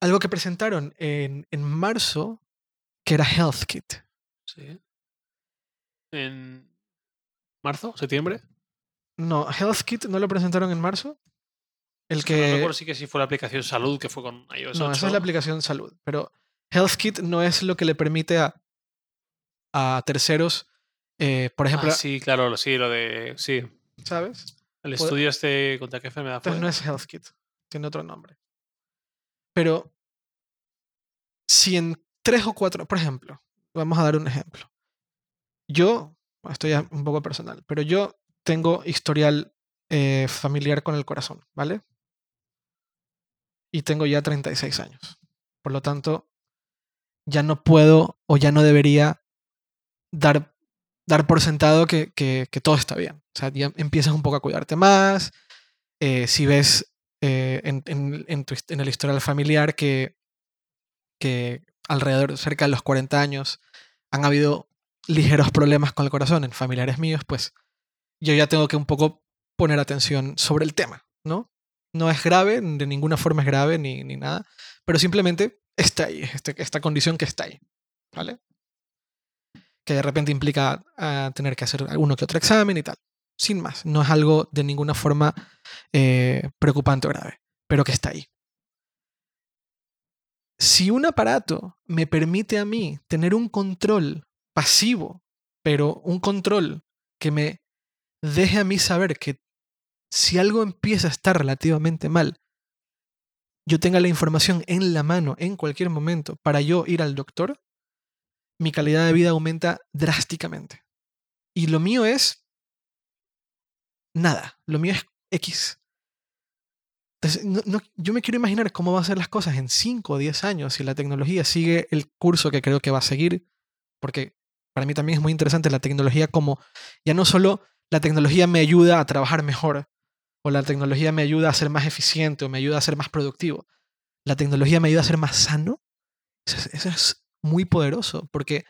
algo que presentaron en, en marzo que era HealthKit. Sí. ¿En marzo? ¿Septiembre? No, HealthKit no lo presentaron en marzo. El que. No sí que sí fue la aplicación salud que fue con iOS. No, esa es la aplicación salud. Pero HealthKit no es lo que le permite a, a terceros, eh, por ejemplo. Ah, sí, claro, sí, lo de. Sí. ¿Sabes? El estudio este contra qué enfermedad fue. no es HealthKit tiene otro nombre. Pero si en tres o cuatro, por ejemplo, vamos a dar un ejemplo. Yo, esto ya un poco personal, pero yo tengo historial eh, familiar con el corazón, ¿vale? Y tengo ya 36 años. Por lo tanto, ya no puedo o ya no debería dar, dar por sentado que, que, todo está bien. O sea, ya empiezas un poco a cuidarte más. Eh, si ves eh, en, en, el historial familiar que, que alrededor, cerca de los 40 años, han habido ligeros problemas con el corazón en familiares míos, pues yo ya tengo que un poco poner atención sobre el tema, ¿no? No es grave, de ninguna forma es grave ni, ni nada, pero simplemente está ahí, este, esta condición que está ahí, ¿vale? Que de repente implica ah, tener que hacer alguno que otro examen y tal sin más. No es algo de ninguna forma eh, preocupante o grave, pero que está ahí. si un aparato me permite a mí tener un control pasivo, pero un control que me deje a mí saber que si algo empieza a estar relativamente mal, yo tenga la información en la mano en cualquier momento para yo ir al doctor, mi calidad de vida aumenta drásticamente. Y lo mío es nada, lo mío es X. yo me quiero imaginar cómo van a ser las cosas en 5 o 10 años si la tecnología sigue el curso que creo que va a seguir, porque para mí también es muy interesante la tecnología como ya no solo la tecnología me ayuda a trabajar mejor, o la tecnología me ayuda a ser más eficiente, o me ayuda a ser más productivo, la tecnología me ayuda a ser más sano, eso es, muy poderoso, porque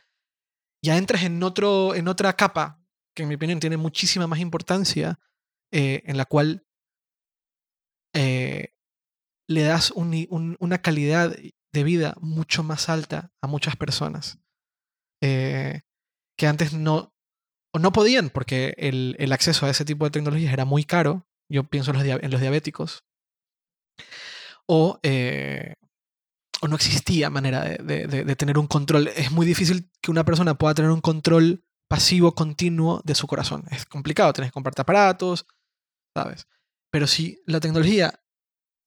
ya entras en, otro, en otra capa, que en mi opinión tiene muchísima más importancia, eh, en la cual eh, le das una calidad de vida mucho más alta a muchas personas. Eh, que antes no, o no podían porque el, acceso a ese tipo de tecnologías era muy caro. Yo pienso en los, diabéticos. O, o, no existía manera de, de, tener un control. Es muy difícil que una persona pueda tener un control pasivo continuo de su corazón. Es complicado, tienes que comprarte aparatos, ¿sabes? Pero si la tecnología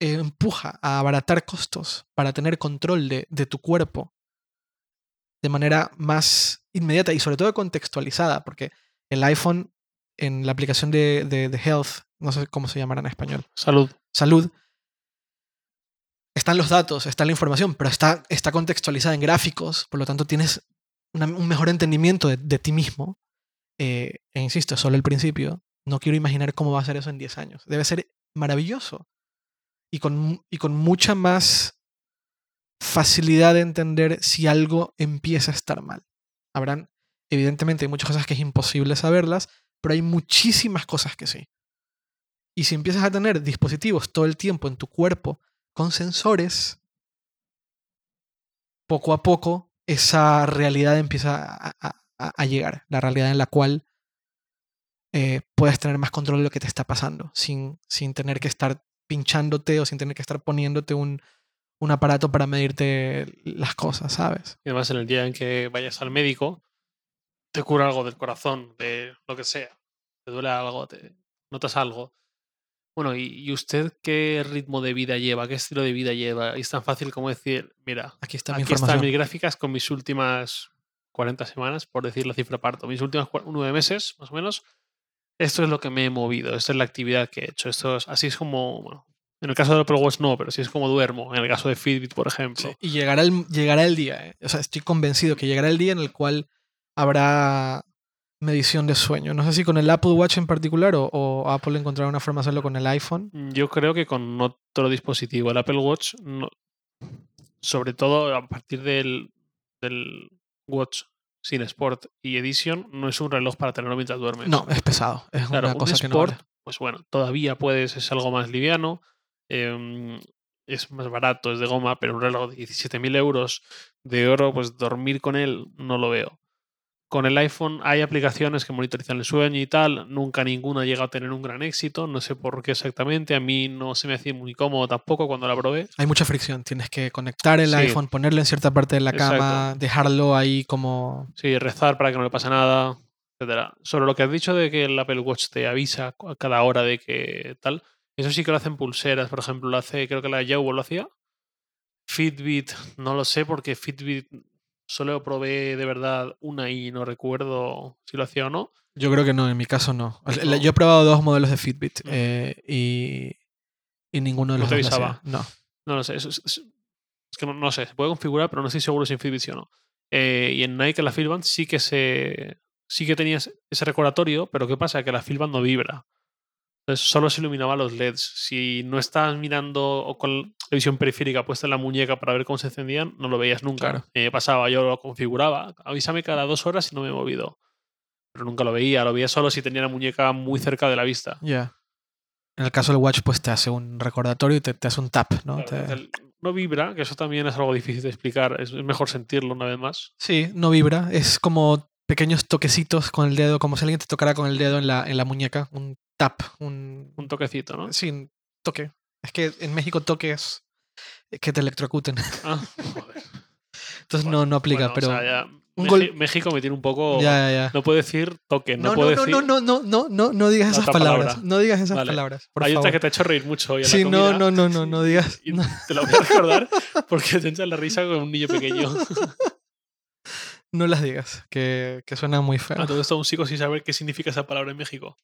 eh, empuja a abaratar costos para tener control de, tu cuerpo de manera más inmediata y sobre todo contextualizada, porque el iPhone en la aplicación de, de, Health, no sé cómo se llamará en español. Salud. Salud. Están los datos, está la información, pero está, está contextualizada en gráficos, por lo tanto tienes un mejor entendimiento de, ti mismo. Eh, e insisto, es solo el principio. No quiero imaginar cómo va a ser eso en 10 años. Debe ser maravilloso. Y con, y con mucha más facilidad de entender si algo empieza a estar mal. Habrán, evidentemente, muchas cosas que es imposible saberlas, pero hay muchísimas cosas que sí. Y si empiezas a tener dispositivos todo el tiempo en tu cuerpo con sensores, poco a poco esa realidad empieza a, llegar, la realidad en la cual eh, puedes tener más control de lo que te está pasando, sin, sin tener que estar pinchándote o sin tener que estar poniéndote un, un aparato para medirte las cosas, ¿sabes? Y además en el día en que vayas al médico, te cura algo del corazón, de lo que sea, te duele algo, te notas algo, bueno, ¿y, usted qué ritmo de vida lleva? ¿Qué estilo de vida lleva? Y es tan fácil como decir, mira, aquí, está mi aquí están mis gráficas con mis últimas 40 semanas, por decir la cifra parto, mis últimos nueve meses, más o menos. Esto es lo que me he movido, esta es la actividad que he hecho. Esto es, así es como, bueno, en el caso de Apple Watch no, pero sí es como duermo. En el caso de Fitbit, por ejemplo. y llegará el, llegará el día, ¿eh? o sea, estoy convencido que llegará el día en el cual habrá medición de sueño. No sé si con el Apple Watch en particular o, Apple encontrará una forma de hacerlo con el iPhone. Mm, yo creo que con otro dispositivo. El Apple Watch, sobre todo a partir del, del Watch sin Sport y Edition, no es un reloj para tenerlo mientras duermes. No, es pesado. Es una cosa que no Pues bueno, todavía puedes, es algo más liviano. Em, es más barato, es de goma, pero un reloj de 17.000 euros de oro, pues dormir con él no lo veo con el iPhone hay aplicaciones que monitorizan el sueño y tal. Nunca ninguna llega a tener un gran éxito. No sé por qué exactamente. A mí no se me hacía muy cómodo tampoco cuando la probé. Hay mucha fricción. Tienes que conectar el iPhone, ponerlo en cierta parte de la cama, dejarlo ahí como. Sí, rezar para que no le pase nada, etcétera. Sobre lo que has dicho de que el Apple Watch te avisa a cada hora de que tal. Eso sí que lo hacen pulseras, por ejemplo, lo hace, creo que la Yawo lo hacía. Fitbit, no lo sé, porque Fitbit Solo probé de verdad una y no recuerdo si lo hacía o no. Yo creo que no, en mi caso no. Yo he probado dos modelos de Fitbit mm. eh, y, ninguno de los ¿No te dos avisaba? No. No, no sé. Es, que no, sé, se puede configurar, pero no estoy seguro si en Fitbit sí o no. Eh, y en Nike, la Fitband sí que se sí que tenías ese recordatorio, pero ¿qué pasa? Que la Fitband no vibra. Entonces solo se iluminaba los LEDs. Si no estabas mirando con la visión periférica puesta en la muñeca para ver cómo se encendían, no lo veías nunca. Me pasaba, yo lo configuraba. Avísame cada dos horas y no me he movido. Pero nunca lo veía. Lo veía solo si tenía la muñeca muy cerca de la vista. Ya. En el caso del watch, pues te hace un recordatorio y te, hace un tap, ¿no? no vibra, que eso también es algo difícil de explicar. Es mejor sentirlo una vez más. Sí, no vibra. Es como pequeños toquecitos con el dedo, como si alguien te tocara con el dedo en la, en la muñeca. Un tap, un, un toquecito, ¿no? Sí, toque. Es que en México toque es, que te electrocuten. Ah, joder. Entonces no, no aplica, Bueno, o pero. sea, ya un Meji- gol- México me tiene un poco. ya, ya, ya. No puedo decir toque, no, No, puedo no, no, decir. no, no, no, no, no, no digas esas palabras. palabra. No digas esas Vale. palabras. Por Hay otra que te ha hecho reír mucho hoy en Sí, la no, no, no, no, no digas. y. Te lo voy a recordar porque te echas la risa con un niño pequeño. No las digas, que, que suena muy feo. A todo esto aún sigo sin saber qué significa esa palabra en México.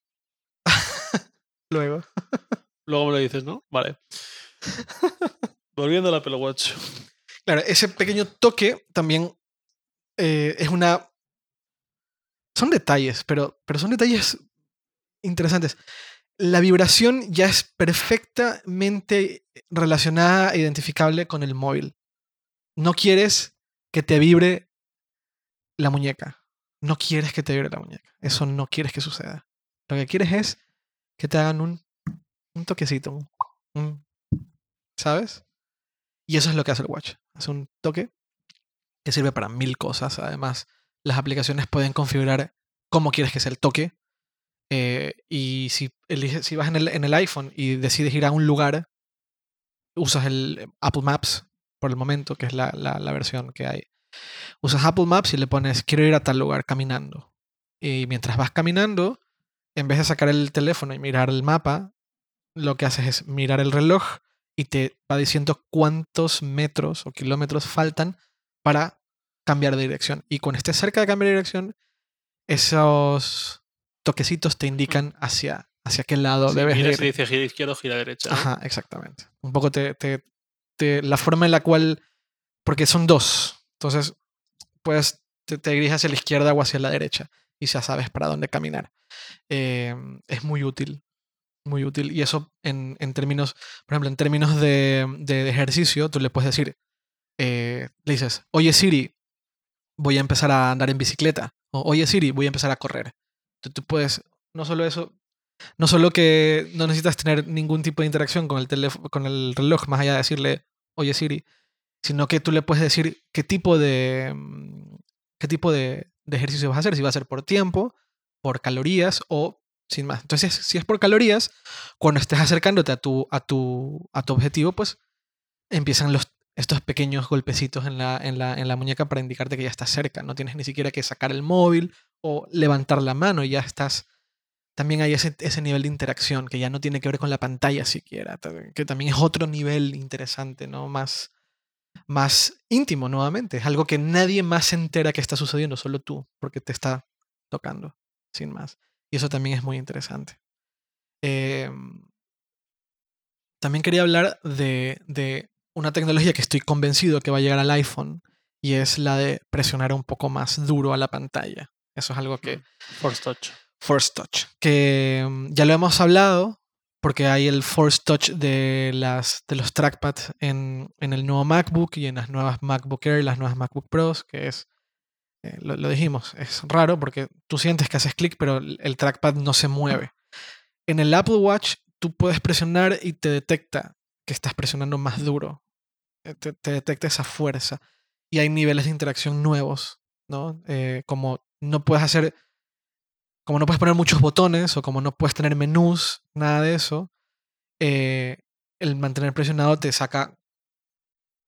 Luego. Luego me lo dices, ¿no? Vale. Volviendo al Apple Watch. Claro, ese pequeño toque también eh, es una. Son detalles, pero, pero son detalles interesantes. La vibración ya es perfectamente relacionada e identificable con el móvil. No quieres que te vibre la muñeca. No quieres que te vibre la muñeca. Eso no quieres que suceda. Lo que quieres es que te hagan un, un toquecito. un- ¿Sabes? Y eso es lo que hace el watch. Hace un toque que sirve para mil cosas. Además, las aplicaciones pueden configurar cómo quieres que sea el toque. Eh, y si, eliges, si vas en el, en el iPhone y decides ir a un lugar, usas el Apple Maps por el momento, que es la, la- la versión que hay. Usas Apple Maps y le pones quiero ir a tal lugar caminando. Y mientras vas caminando, en vez de sacar el teléfono y mirar el mapa, lo que haces es mirar el reloj y te va diciendo cuántos metros o kilómetros faltan para cambiar de dirección. Y cuando estés cerca de cambiar de dirección, esos toquecitos te indican hacia, hacia qué lado Sí, debes de miras ir. y dice gira izquierdo, gira derecha. Ajá, exactamente. Un poco te, te- te- la forma en la cual, porque son dos, entonces pues te, te diriges hacia la izquierda o hacia la derecha y ya sabes para dónde caminar. Eh, es muy útil, muy útil. Y eso en, en términos, por ejemplo, en términos de, de ejercicio, tú le puedes decir, eh, le dices, oye Siri, voy a empezar a andar en bicicleta. O oye Siri, voy a empezar a correr. Tú, tú puedes, no solo eso, no solo que no necesitas tener ningún tipo de interacción con el, teléfono, con el reloj, más allá de decirle, oye Siri, sino que tú le puedes decir qué tipo de, qué tipo de, de ejercicio vas a hacer, si va a ser por tiempo, por calorías o sin más. Entonces, si es por calorías, cuando estés acercándote a tu, a tu, a tu objetivo, pues empiezan los, estos pequeños golpecitos en la, en, la, en la muñeca para indicarte que ya estás cerca. No tienes ni siquiera que sacar el móvil o levantar la mano y ya estás también hay ese, ese nivel de interacción que ya no tiene que ver con la pantalla siquiera, que también es otro nivel interesante, ¿no? Más, más íntimo nuevamente. Es algo que nadie más se entera que está sucediendo, solo tú, porque te está tocando, sin más. Y eso también es muy interesante. Em, también quería hablar de, de una tecnología que estoy convencido que va a llegar al iPhone y es la de presionar un poco más duro a la pantalla. Eso es algo que, Force Touch. Force Touch, que mm, ya lo hemos hablado porque hay el Force Touch de, las, de los trackpads en, en el nuevo MacBook y en las nuevas MacBook Air y las nuevas MacBook Pros, que es, eh, lo, lo dijimos, es raro porque tú sientes que haces clic, pero el, trackpad no se mueve. En el Apple Watch tú puedes presionar y te detecta que estás presionando más duro, eh, te, te detecta esa fuerza y hay niveles de interacción nuevos, ¿no? Eh, como no puedes hacer como no puedes poner muchos botones o como no puedes tener menús, nada de eso, el mantener presionado te saca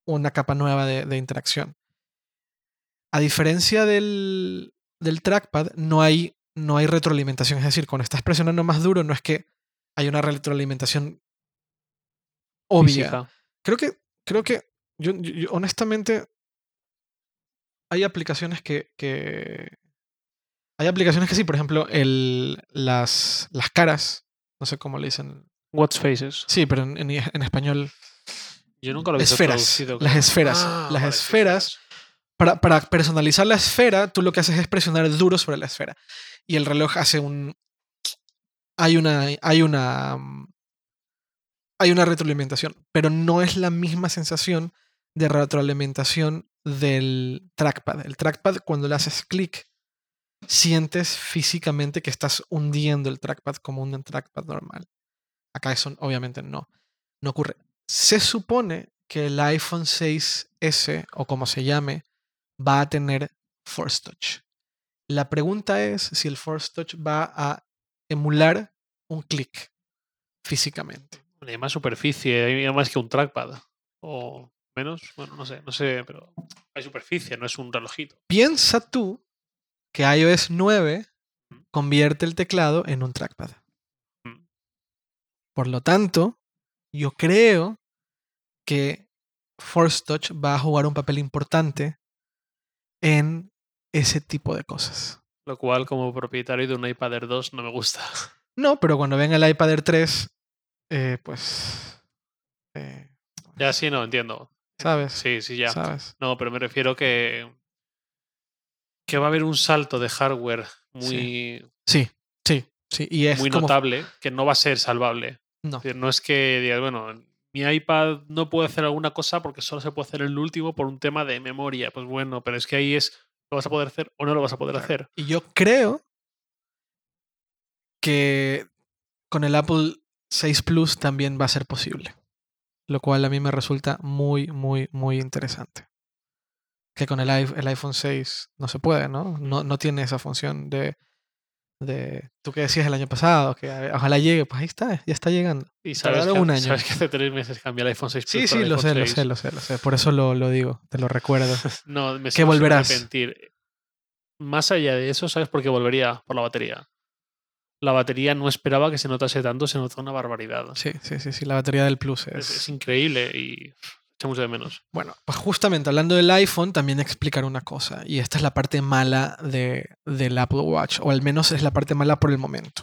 una capa nueva de interacción. A diferencia del, del trackpad, no hay, no hay retroalimentación. Es decir, cuando estás presionando más duro, no es que hay una retroalimentación obvia. Física. Creo que, creo que, yo, yo- yo honestamente, hay aplicaciones que, que- Hay aplicaciones que sí, por ejemplo, el, las, las caras, no sé cómo le dicen. Watch Faces. Sí, pero en, en- en español, Yo nunca lo he visto esferas. traducido Las esferas. Ah, las vale, sí, esferas. Para, personalizar la esfera, tú lo que haces es presionar duro sobre la esfera. Y el reloj hace un. Hay una. Hay una. Hay una retroalimentación. Pero no es la misma sensación de retroalimentación del trackpad. El trackpad, cuando le haces clic, sientes físicamente que estás hundiendo el trackpad como un trackpad normal. Acá eso obviamente no. No ocurre. Se supone que el iPhone 6S, o como se llame, va a tener Force Touch. La pregunta es si el Force Touch va a emular un clic físicamente. Hay más superficie, hay más que un trackpad. O menos, bueno, no sé, no sé, pero hay superficie, no es un relojito. Piensa tú que iOS 9 convierte el teclado en un trackpad. Mm. Por lo tanto, yo creo que Force Touch va a jugar un papel importante en ese tipo de cosas. Lo cual, como propietario de un iPad Air 2, no me gusta. No, pero cuando venga el iPad Air 3, eh, pues... eh, Ya sí, no, entiendo. ¿Sabes? Sí, sí, ya. ¿Sabes? No, pero me refiero que. que va a haber un salto de hardware muy, Sí, sí, sí. Y es muy como... notable que no va a ser salvable. No. Es decir, no es que digas, bueno, mi iPad no puede hacer alguna cosa porque solo se puede hacer el último por un tema de memoria. Pues bueno, pero es que ahí es, ¿lo vas a poder hacer o no lo vas a poder Claro. hacer? Y yo creo que con el Apple 6 Plus también va a ser posible. Lo cual a mí me resulta muy, muy, muy interesante. Que con el, el iPhone 6 no se puede, ¿no? No, no tiene esa función de, de... Tú que decías el año pasado, que ojalá llegue. Pues ahí está, ya está llegando. Y sabes que, un año. sabes que hace tres meses cambié el iPhone 6 Plus Sí, sí, lo sé, lo 6. sé, lo sé, lo sé. Por eso lo, lo digo, te lo recuerdo. No, me Que volverás. arrepentir. Más allá de eso, ¿sabes por qué volvería? Por la batería. La batería no esperaba que se notase tanto, se nota una barbaridad. Sí, sí, sí, sí, la batería del Plus Es, es... es increíble y mucho de menos. Bueno, pues justamente hablando del iPhone, también explicar una cosa, y esta es la parte mala de, del Apple Watch, o al menos es la parte mala por el momento.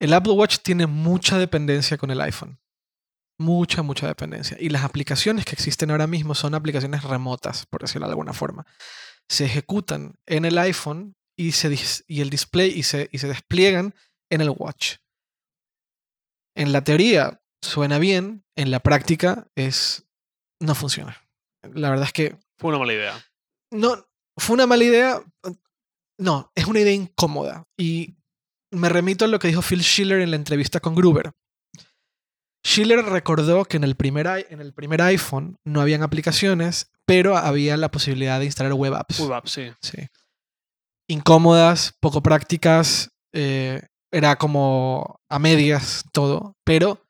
El Apple Watch tiene mucha dependencia con el iPhone. Mucha, mucha dependencia. Y las aplicaciones que existen ahora mismo son aplicaciones remotas, por decirlo de alguna forma. Se ejecutan en el iPhone y, se, y el display y se, y se despliegan en el Watch. En la teoría suena bien, en la práctica es no funciona. La verdad es que Fue una mala idea. no fue una mala idea. No, es una idea incómoda. Y me remito a lo que dijo Phil Schiller en la entrevista con Gruber. Schiller recordó que en el primer, en el primer iPhone no habían aplicaciones, pero había la posibilidad de instalar web apps. Web app, sí. Sí. Incómodas, poco prácticas, eh, era como a medias todo, pero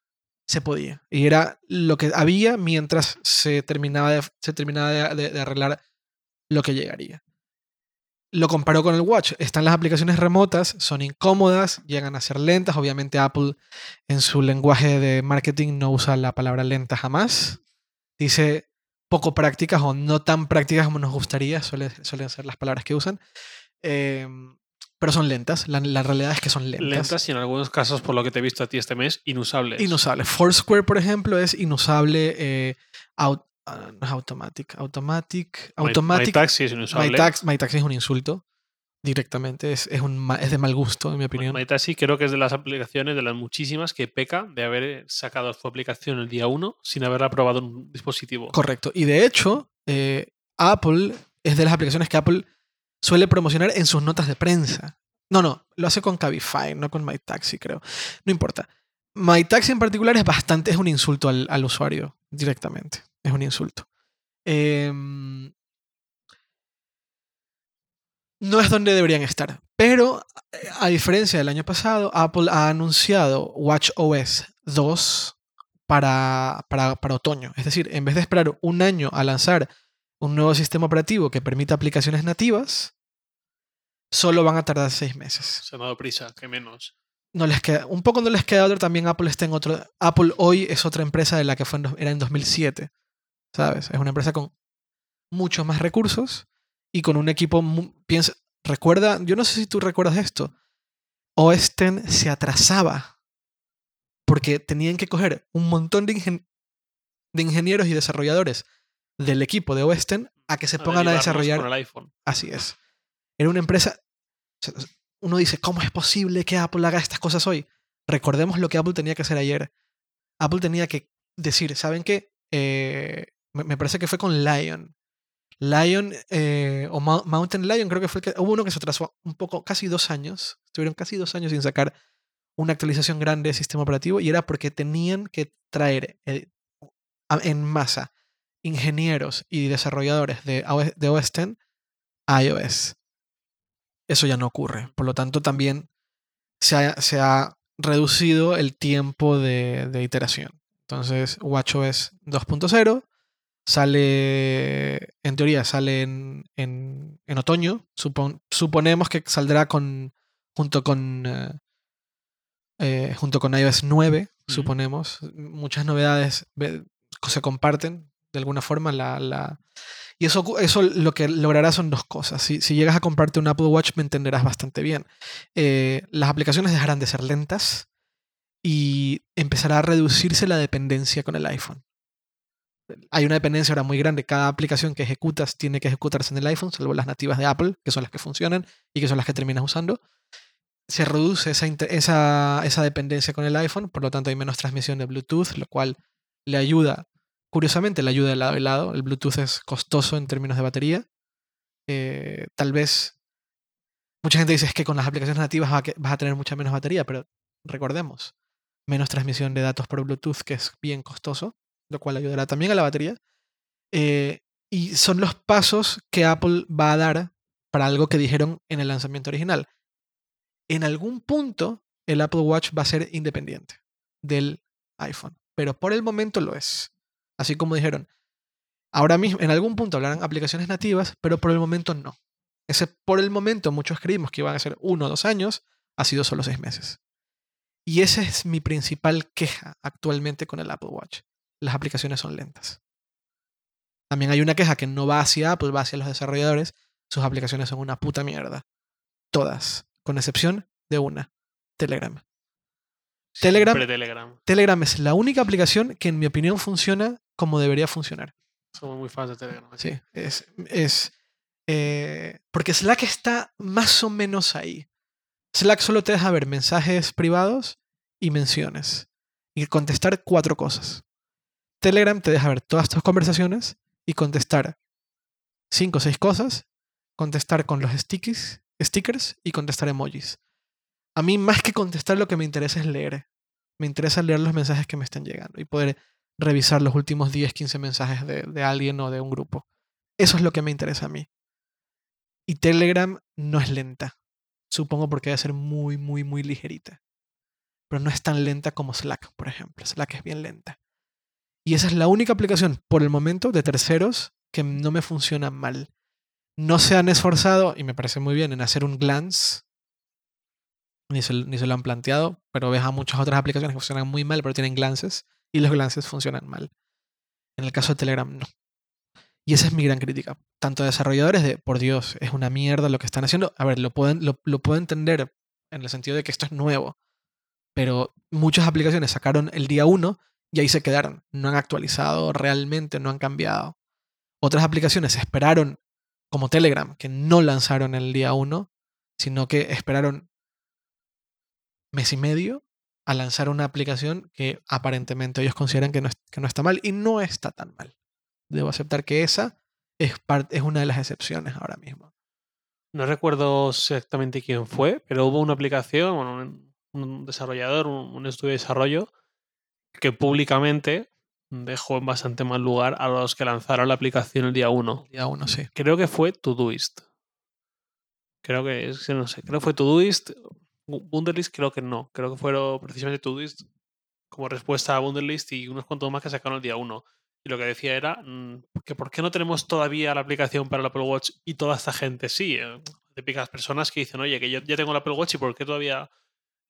se podía. Y era lo que había mientras se terminaba de, se terminaba de, arreglar lo que llegaría. Lo comparó con el Watch. Están las aplicaciones remotas, son incómodas, llegan a ser lentas. Obviamente Apple en su lenguaje de marketing no usa la palabra lenta jamás. Dice poco prácticas o no tan prácticas como nos gustaría, suele- suelen ser las palabras que usan. Eh, pero son lentas, la, la realidad es que son lentas. Lentas y en algunos casos, por lo que te he visto a ti este mes, inusables. Inusable. Foursquare, por ejemplo, es inusable. eh, ah, no es automatic. Automatic. My- Automatic. MyTaxi es inusable. MyTax- MyTaxi es un insulto. Directamente. Es, es, un, es de mal gusto, en mi opinión. MyTaxi creo que es de las aplicaciones, de las muchísimas, que peca de haber sacado su aplicación el día 1 sin haberla probado en un dispositivo. Correcto. Y de hecho, eh, Apple es de las aplicaciones que Apple suele promocionar en sus notas de prensa. No, no, lo hace con Cabify, no con MyTaxi, creo. No importa. MyTaxi en particular es bastante, es un insulto al, al usuario directamente. Es un insulto. Em, no es donde deberían estar. Pero, eh, a diferencia del año pasado, Apple ha anunciado WatchOS 2 para, para, para otoño. Es decir, en vez de esperar un año a lanzar un nuevo sistema operativo que permita aplicaciones nativas, solo van a tardar seis meses. Se me ha dado prisa, que menos. No les queda, un poco no les queda otro, también Apple está en otro. Apple hoy es otra empresa de la que fue en era en 2007. ¿Sabes? Es una empresa con muchos más recursos y con un equipo. Piensa, recuerda, yo no sé si tú recuerdas esto. X se atrasaba porque tenían que coger un montón de, ingen- de ingenieros y desarrolladores del equipo de X a que se pongan a desarrollar Con el iPhone. Así es. Era una empresa. Uno dice, ¿cómo es posible que Apple haga estas cosas hoy? Recordemos lo que Apple tenía que hacer ayer. Apple tenía que decir, ¿saben qué? Eh, me parece que fue con Lion. Lion eh, o Mou- Mountain Lion, creo que fue el que. Hubo uno que se atrasó un poco, casi dos años. Estuvieron casi dos años sin sacar una actualización grande de sistema operativo y era porque tenían que traer en masa ingenieros y desarrolladores de de OS X a iOS. Eso ya no ocurre. Por lo tanto, también se ha, se ha reducido el tiempo de, de iteración. Entonces, WatchOS 2.0 sale, en teoría, sale en, en, en otoño. Supon- suponemos que saldrá con, junto con eh, eh, junto con iOS 9, Ujú. suponemos. Muchas novedades ve- se comparten de alguna forma. La, la- Y eso, eso lo que logrará son dos cosas. Si, si llegas a comprarte un Apple Watch, me entenderás bastante bien. Eh, las aplicaciones dejarán de ser lentas y empezará a reducirse la dependencia con el iPhone. Hay una dependencia ahora muy grande. Cada aplicación que ejecutas tiene que ejecutarse en el iPhone, salvo las nativas de Apple, que son las que funcionan y que son las que terminas usando. Se reduce esa, esa, esa dependencia con el iPhone, por lo tanto hay menos transmisión de Bluetooth, lo cual le ayuda, curiosamente le ayuda de lado y lado. El Bluetooth es costoso en términos de batería. Eh, tal vez mucha gente dice es que con las aplicaciones nativas a vas a tener mucha menos batería, pero recordemos, menos transmisión de datos por Bluetooth, que es bien costoso, lo cual ayudará también a la batería. Eh, y son los pasos que Apple va a dar para algo que dijeron en el lanzamiento original. En algún punto, el Apple Watch va a ser independiente del iPhone, pero por el momento lo es. Así como dijeron, ahora mismo, en algún punto hablarán aplicaciones nativas, pero por el momento no. Ese por el momento, muchos creímos que iban a ser uno o dos años, ha sido solo seis meses. Y esa es mi principal queja actualmente con el Apple Watch. Las aplicaciones son lentas. También hay una queja que no va hacia Apple, va hacia los desarrolladores. Sus aplicaciones son una puta mierda. Todas, con excepción de una, Telegram. Telegram- Telegram. Telegram es la única aplicación que en mi opinión funciona como debería funcionar. Somos muy fans de Telegram. Sí, es, es eh, porque Slack está más o menos ahí. Slack solo te deja ver mensajes privados y menciones y contestar cuatro cosas. Telegram te deja ver todas tus conversaciones y contestar cinco o seis cosas, contestar con los stickies, stickers y contestar emojis. A mí más que contestar lo que me interesa es leer. Me interesa leer los mensajes que me están llegando y poder revisar los últimos 10, 15 mensajes de, alguien o de un grupo. Eso es lo que me interesa a mí. Y Telegram no es lenta. Supongo porque debe ser muy, muy, muy ligerita. Pero no es tan lenta como Slack, por ejemplo. Slack es bien lenta. Y esa es la única aplicación, por el momento, de terceros que no me funciona mal. No se han esforzado, y me parece muy bien, en hacer un glance. Ni se, ni se lo han planteado, pero ves a muchas otras aplicaciones que funcionan muy mal, pero tienen glances, y los glances funcionan mal. En el caso de Telegram, no. Y esa es mi gran crítica. Tanto a desarrolladores de, por Dios, es una mierda lo que están haciendo. A ver, lo puedo, lo, lo puedo entender en el sentido de que esto es nuevo. Pero muchas aplicaciones sacaron el día 1 y ahí se quedaron. No han actualizado realmente, no han cambiado. Otras aplicaciones esperaron, como Telegram, que no lanzaron el día 1, sino que esperaron mes y medio a lanzar una aplicación que aparentemente ellos consideran que no, es- que no está mal y no está tan mal. Debo aceptar que esa es, es una de las excepciones ahora mismo. No recuerdo exactamente quién fue, pero hubo una aplicación, un, un desarrollador, un, un estudio de desarrollo, que públicamente dejó en bastante mal lugar a los que lanzaron la aplicación el día 1. El día 1, sí. Creo que fue Todoist. Creo que es que no sé, creo que fue Todoist. Wunderlist creo que no. Creo que fueron precisamente Todoist como respuesta a Wunderlist y unos cuantos más que sacaron el día 1. Y lo que decía era mm, que por qué no tenemos todavía la aplicación para el Apple Watch y toda esta gente sí. eh, Típicas personas que dicen, oye, que yo ya tengo el Apple Watch y por qué todavía...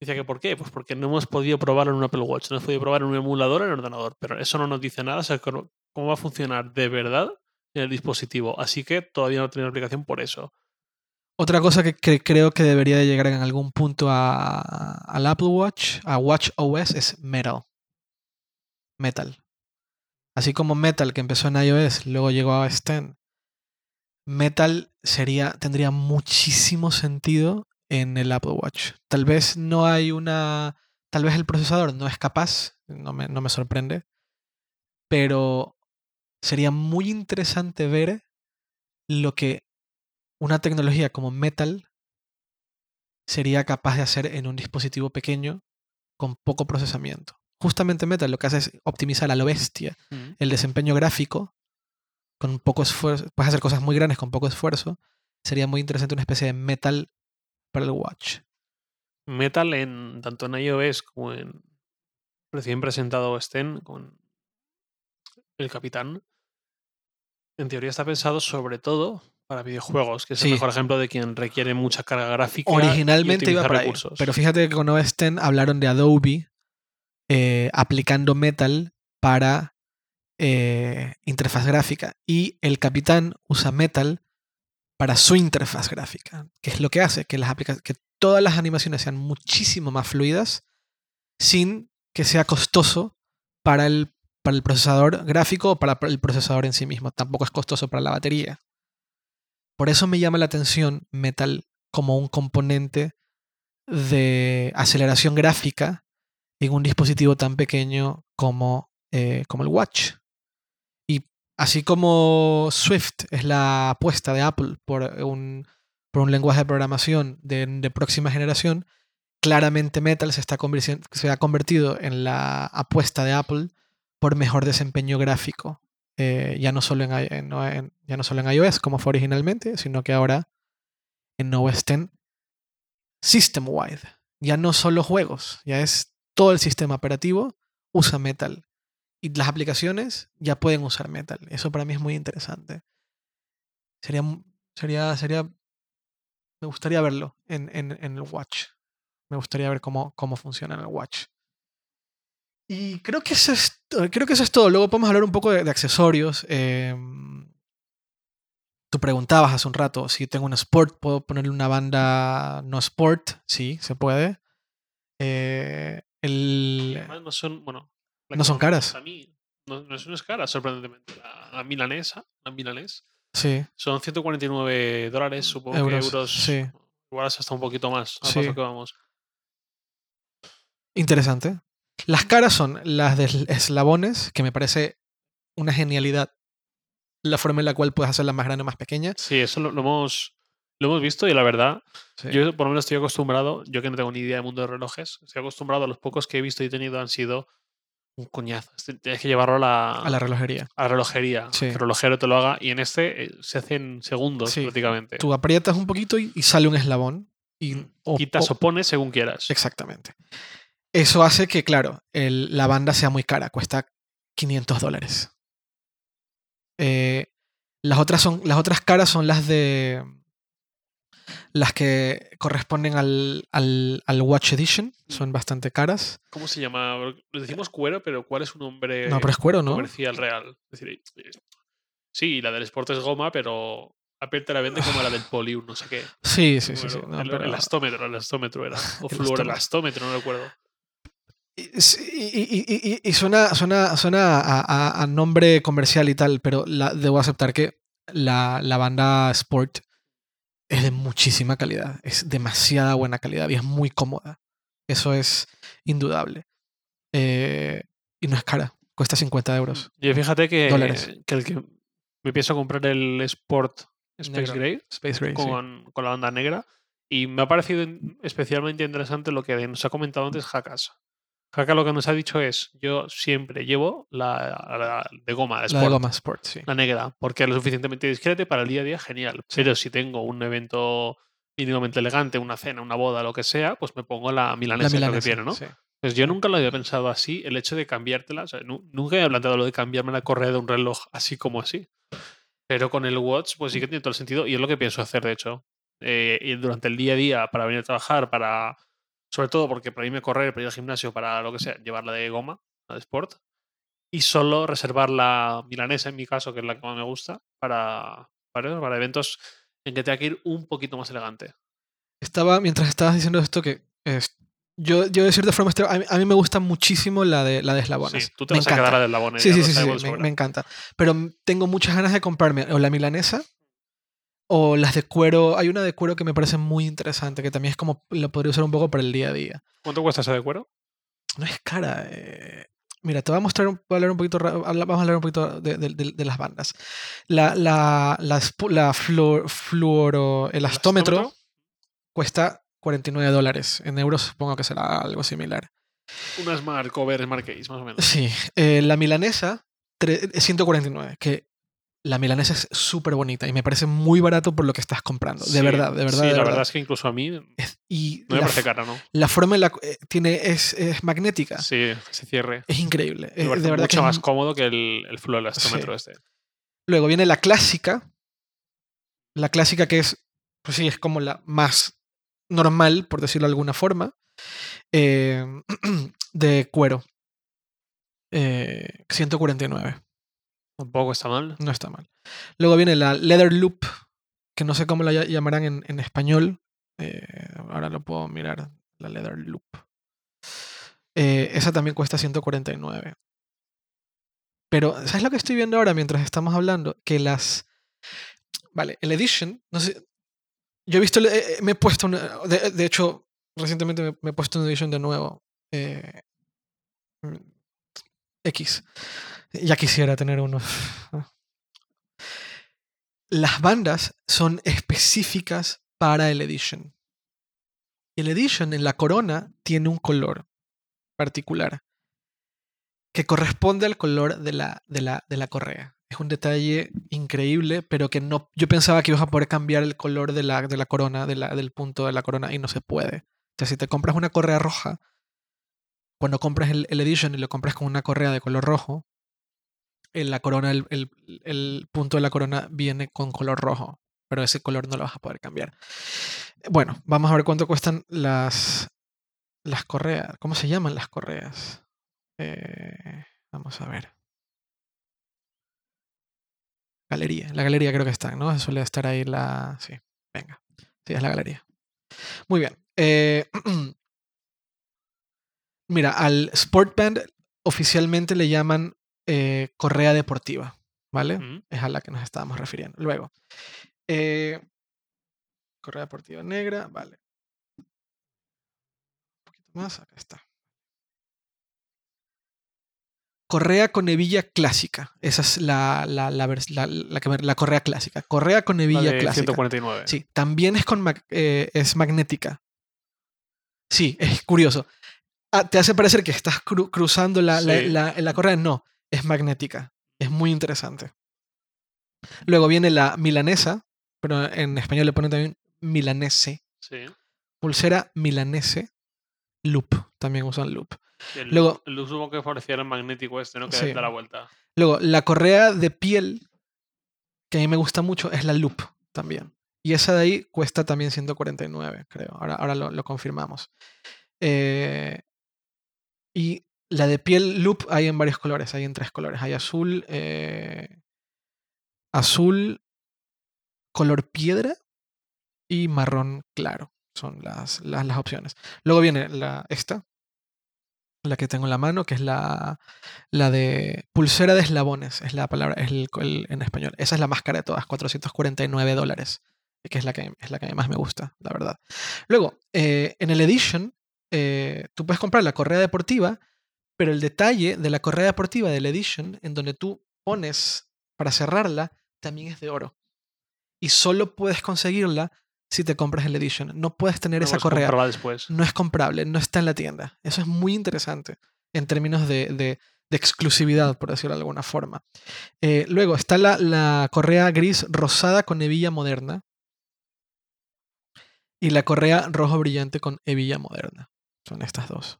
Dice que por qué, pues porque no hemos podido probarlo en un Apple Watch, no hemos podido probar en un emulador en el ordenador, pero eso no nos dice nada, o sea, cómo va a funcionar de verdad en el dispositivo. Así que todavía no tenemos aplicación por eso. Otra cosa que, creo que debería de llegar en algún punto a- al Apple Watch, a Watch OS, es Metal. Metal. Así como Metal, que empezó en iOS, luego llegó a OS X, Metal tendría muchísimo sentido en el Apple Watch. Tal vez no hay una. Tal vez el procesador no es capaz, no me sorprende, pero sería muy interesante ver lo que una tecnología como Metal sería capaz de hacer en un dispositivo pequeño con poco procesamiento. Justamente Metal lo que hace es optimizar a lo bestia el desempeño gráfico con poco esfuerzo. Puedes hacer cosas muy grandes con poco esfuerzo. Sería muy interesante una especie de Metal para el Watch. Metal en tanto en iOS como en, recién presentado Sten con el capitán, en teoría está pensado sobre todo para videojuegos, que es el mejor ejemplo de quien requiere mucha carga gráfica. y Originalmente iba para ahí. recursos. Pero fíjate que con X hablaron de Adobe eh, aplicando Metal para eh, interfaz gráfica. Y el capitán usa Metal para su interfaz gráfica. Que es lo que hace que, las que todas las animaciones sean muchísimo más fluidas sin que sea costoso para el, para el procesador gráfico o para el procesador en sí mismo. Tampoco es costoso para la batería. Por eso me llama la atención Metal como un componente de aceleración gráfica en un dispositivo tan pequeño como, eh, como el Watch. Y así como Swift es la apuesta de Apple por un, por un lenguaje de programación de, próxima generación, claramente Metal se, está se ha convertido en la apuesta de Apple por mejor desempeño gráfico. Eh, ya, no solo en, ya no solo en iOS como fue originalmente, sino que ahora en OS X system wide. Ya no solo juegos, ya es todo el sistema operativo usa Metal. Y las aplicaciones ya pueden usar Metal. Eso para mí es muy interesante. Sería, sería, sería, me gustaría verlo en, en- en el Watch. Me gustaría ver cómo, cómo funciona en el Watch. Y creo que eso es, creo que eso es todo. Luego podemos hablar un poco de, de accesorios. Em, tú preguntabas hace un rato si tengo un Sport, ¿puedo ponerle una banda no Sport? Sí, se puede. Eh, el, además no son, bueno, No son caras. A mí no, no es, no es cara, sorprendentemente. La, la milanesa, la milanés, sí, son 149 dólares, supongo Euros, que euros. sí. Igual hasta un poquito más, al Sí. paso que vamos. interesante. Las caras son las de esl- eslabones, que me parece una genialidad la forma en la cual puedes hacerla más grande o más pequeña. Sí, eso lo, lo hemos, lo hemos visto y la verdad, Sí. yo por lo menos estoy acostumbrado, yo que no tengo ni idea del mundo de relojes, estoy acostumbrado a los pocos que he visto y tenido han sido un coñazo. Este- Tienes que llevarlo a la, a la relojería. a la relojería, Sí. que el relojero te lo haga y en este eh, se hace en segundos Sí. prácticamente. Tú aprietas un poquito y, y sale un eslabón. Y, Mm. o- Quitas o- o pones según quieras. Exactamente. Eso hace que, claro, el- la banda sea muy cara, cuesta 500 dólares. Eh, las, otras son, las otras caras son las de. Las que corresponden al, al, al Watch Edition, son bastante caras. ¿Cómo se llama? Decimos cuero, pero ¿cuál es su nombre No, pero es cuero, ¿no? comercial real? Es decir, eh, sí, la del Sport es goma, pero Apple la vende como la del Polium, no sé qué. Sí, sí, sí. sí, no, el, pero- el astómetro, el astómetro era. O El fluorelastómetro, no recuerdo. Y, suena, suena, suena a, a- a nombre comercial y tal, pero la- debo aceptar que la, la banda Sport es de muchísima calidad. Es demasiada buena calidad y es muy cómoda. Eso es indudable. Eh, y no es cara, cuesta 50 euros. Y fíjate que, Dólares. que el que me pienso comprar el Sport Space. Gray Space Gray, sí. con, con la banda negra. Y me ha parecido especialmente interesante lo que nos ha comentado antes Hakas. Haka lo que nos ha dicho es, yo siempre llevo la, la de goma, La Sport, de goma Sport, sí. la negra, porque es lo suficientemente discreta y para el día a día genial. Pero si tengo un evento mínimamente elegante, una cena, una boda, lo que sea, pues me pongo la milanesa, La creo que milanesa, tiene, ¿no? sí. Pues yo nunca lo había pensado así, el hecho de cambiártela. o sea, nu- nunca he planteado lo de cambiarme la correa de un reloj así como así. Pero con el watch, pues sí que tiene todo el sentido y es lo que pienso hacer, de hecho. Eh, ir durante el día a día para venir a trabajar, para. Sobre todo porque para irme a correr, para ir al gimnasio, para lo que sea, llevarla de goma, la de sport. Y solo reservar la milanesa, en mi caso, que es la que más me gusta, para, para, para eventos en que tenga que ir un poquito más elegante. Estaba, mientras estabas diciendo esto, que es- yo, yo de cierta forma, a mí, a mí me gusta muchísimo la de, la de eslabones. Sí, tú te me vas a quedar encanta. a del labón. Sí, sí, sí, me, me encanta. Pero tengo muchas ganas de comprarme o la milanesa o las de cuero. Hay una de cuero que me parece muy interesante, que también es como, la podría usar un poco para el día a día. ¿Cuánto cuesta esa de cuero? No es cara. eh. Mira, te voy a mostrar, voy a hablar un poquito, vamos a hablar un poquito de, de- de- de las bandas. La, la, la, la fluor, fluoroelastómetro ¿Elastómetro? cuesta 49 dólares. En euros supongo que será algo similar. Una Smart Cover Smart Case, más o menos. Sí, eh, la milanesa, tre- 149, que la milanesa es súper bonita y me parece muy barato por lo que estás comprando. De Sí, verdad, de verdad. Sí, de la verdad. verdad es que incluso a mí no Es- y me parece cara, ¿no? la forma en la que tiene es, es magnética. Sí, se cierre. Es increíble. Me Eh, parece de verdad que mucho es más cómodo que el, el Flow elastrómetro este. Luego viene la clásica. La clásica que es, pues sí, es como la más normal, por decirlo de alguna forma, eh, de cuero. Eh, 149, Tampoco está mal. no está mal. Luego viene la Leather Loop, que no sé cómo la ll- llamarán en, español. Eh, ahora lo puedo mirar, la Leather Loop. Eh, esa también cuesta 149. Pero, ¿sabes lo que estoy viendo ahora mientras estamos hablando? Que las. Vale, el Edition, no sé. Yo he visto, eh, me he puesto una. De, hecho, recientemente me, he puesto una Edition de nuevo. eh, mm, X. Ya quisiera tener uno. Las bandas son específicas para el Edition. El Edition en la corona tiene un color particular que corresponde al color de la, de la, de la correa. Es un detalle increíble, pero que no. Yo pensaba que ibas a poder cambiar el color de la, de la corona, del punto de la corona, y no se puede. O sea, si te compras una correa roja, cuando compras el, el Edition y lo compras con una correa de color rojo, en la corona, el, el- el punto de la corona viene con color rojo, pero ese color no lo vas a poder cambiar. Bueno, vamos a ver cuánto cuestan las, las correas. ¿Cómo se llaman las correas? Eh, vamos a ver. Galería. La galería creo que están, ¿no? Suele estar ahí la. Sí, venga. Sí, es la galería. Muy bien. Eh, mira, al Sportband oficialmente le llaman eh, correa deportiva, ¿vale? Es a la que nos estábamos refiriendo. Luego, eh, correa deportiva negra, vale. Un poquito más, acá está. Correa con hebilla clásica. Esa es la, la, la, la- correa clásica. Correa con La hebilla clásica. 149. Sí, también es, con eh, es magnética. Sí, es curioso. Ah, te hace parecer que estás cru- cruzando la, la- Sí. la- la correa. No, es magnética. Es muy interesante. Luego viene la milanesa, pero en español le ponen también milanese. Sí. Pulsera milanese. Loop. También usan loop. El, Luego- el luz supongo que favorecía el magnético este, ¿no? Que Sí. da la vuelta. Luego, la correa de piel, que a mí me gusta mucho, es la loop también. Y esa de ahí cuesta también 149, creo. Ahora, ahora lo, lo confirmamos. Eh, y la de piel loop hay en varios colores, hay en tres colores. Hay azul, eh, azul, color piedra y marrón claro. Son las, las, opciones. Luego viene la, esta, la que tengo en la mano, que es la, la de pulsera de eslabones, es la palabra, es el, el- en español. Esa es la más cara de todas, 449 dólares, que es la que, es la que más me gusta, la verdad. Luego, eh, en el Edition, eh, tú puedes comprar la correa deportiva, pero el detalle de la correa deportiva del Edition, en donde tú pones para cerrarla, también es de oro. Y solo puedes conseguirla si te compras el Edition. No puedes tener No esa correa después. no es comprable, no está en la tienda. Eso es muy interesante en términos de, de- de exclusividad, por decirlo de alguna forma. Eh, luego está la, la correa gris rosada con hebilla moderna y la correa rojo brillante con hebilla moderna. Son estas dos.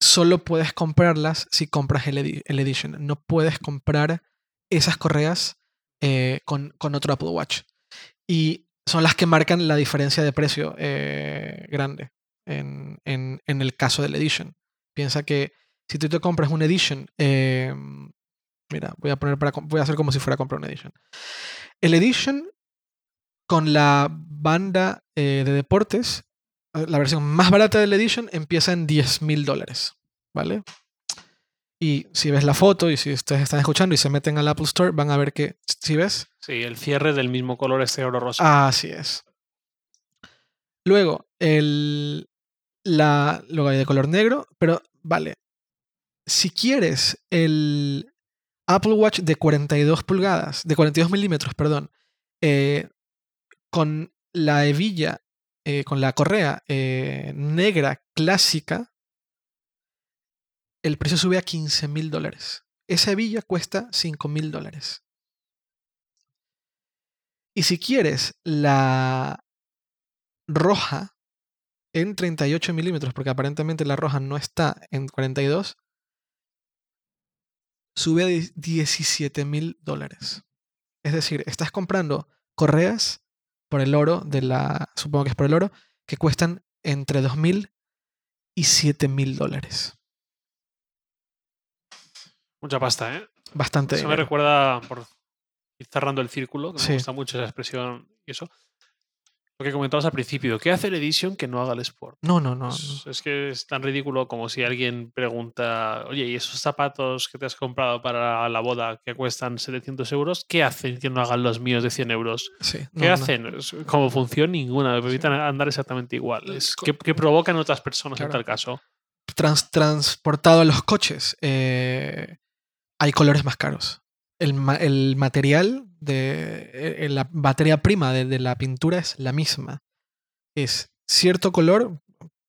Solo puedes comprarlas si compras el, edi- el Edition. No puedes comprar esas correas eh, con, con otro Apple Watch. Y son las que marcan la diferencia de precio eh, grande en, en- el caso del Edition. Piensa que si tú te compras un Edition, eh, mira, voy a, poner para, voy a hacer como si fuera a comprar un Edition. El Edition con la banda eh, de deportes, la versión más barata del Edition empieza en 10 mil dólares, ¿vale? Y si ves la foto y si ustedes están escuchando y se meten al Apple Store, van a ver que, si ves, Sí, el cierre del mismo color este oro rosa. Así es. Luego, el, la, luego hay de color negro, pero vale. Si quieres el Apple Watch de 42 pulgadas, de 42 milímetros, perdón, eh, con la hebilla, eh, con la correa eh, negra clásica, el precio sube a 15 mil dólares. Esa hebilla cuesta 5 mil dólares. Y si quieres la roja en 38 milímetros, porque aparentemente la roja no está en 42, sube a 17 mil dólares. Es decir, estás comprando correas por el oro de la, supongo que es por el oro, que cuestan entre 2 mil y 7 mil dólares. Mucha pasta, ¿eh? Bastante. Eso me recuerda, por ir cerrando el círculo, que Sí. me gusta mucho esa expresión y eso. Lo que comentabas al principio, ¿qué hace el Edition que no haga el Sport? No, no, no. Es, es que es tan ridículo como si alguien pregunta, oye, ¿y esos zapatos que te has comprado para la boda que cuestan 700 euros, qué hacen que no hagan los míos de 100 euros? Sí, ¿Qué no, no. hacen? Es- Como función ninguna, me permiten andar exactamente igual. Es, ¿qué, qué provocan otras personas en tal caso? Trans- transportado a los coches, eh, hay colores más caros. El material de eh, la materia prima de, de la pintura es la misma. Es cierto color,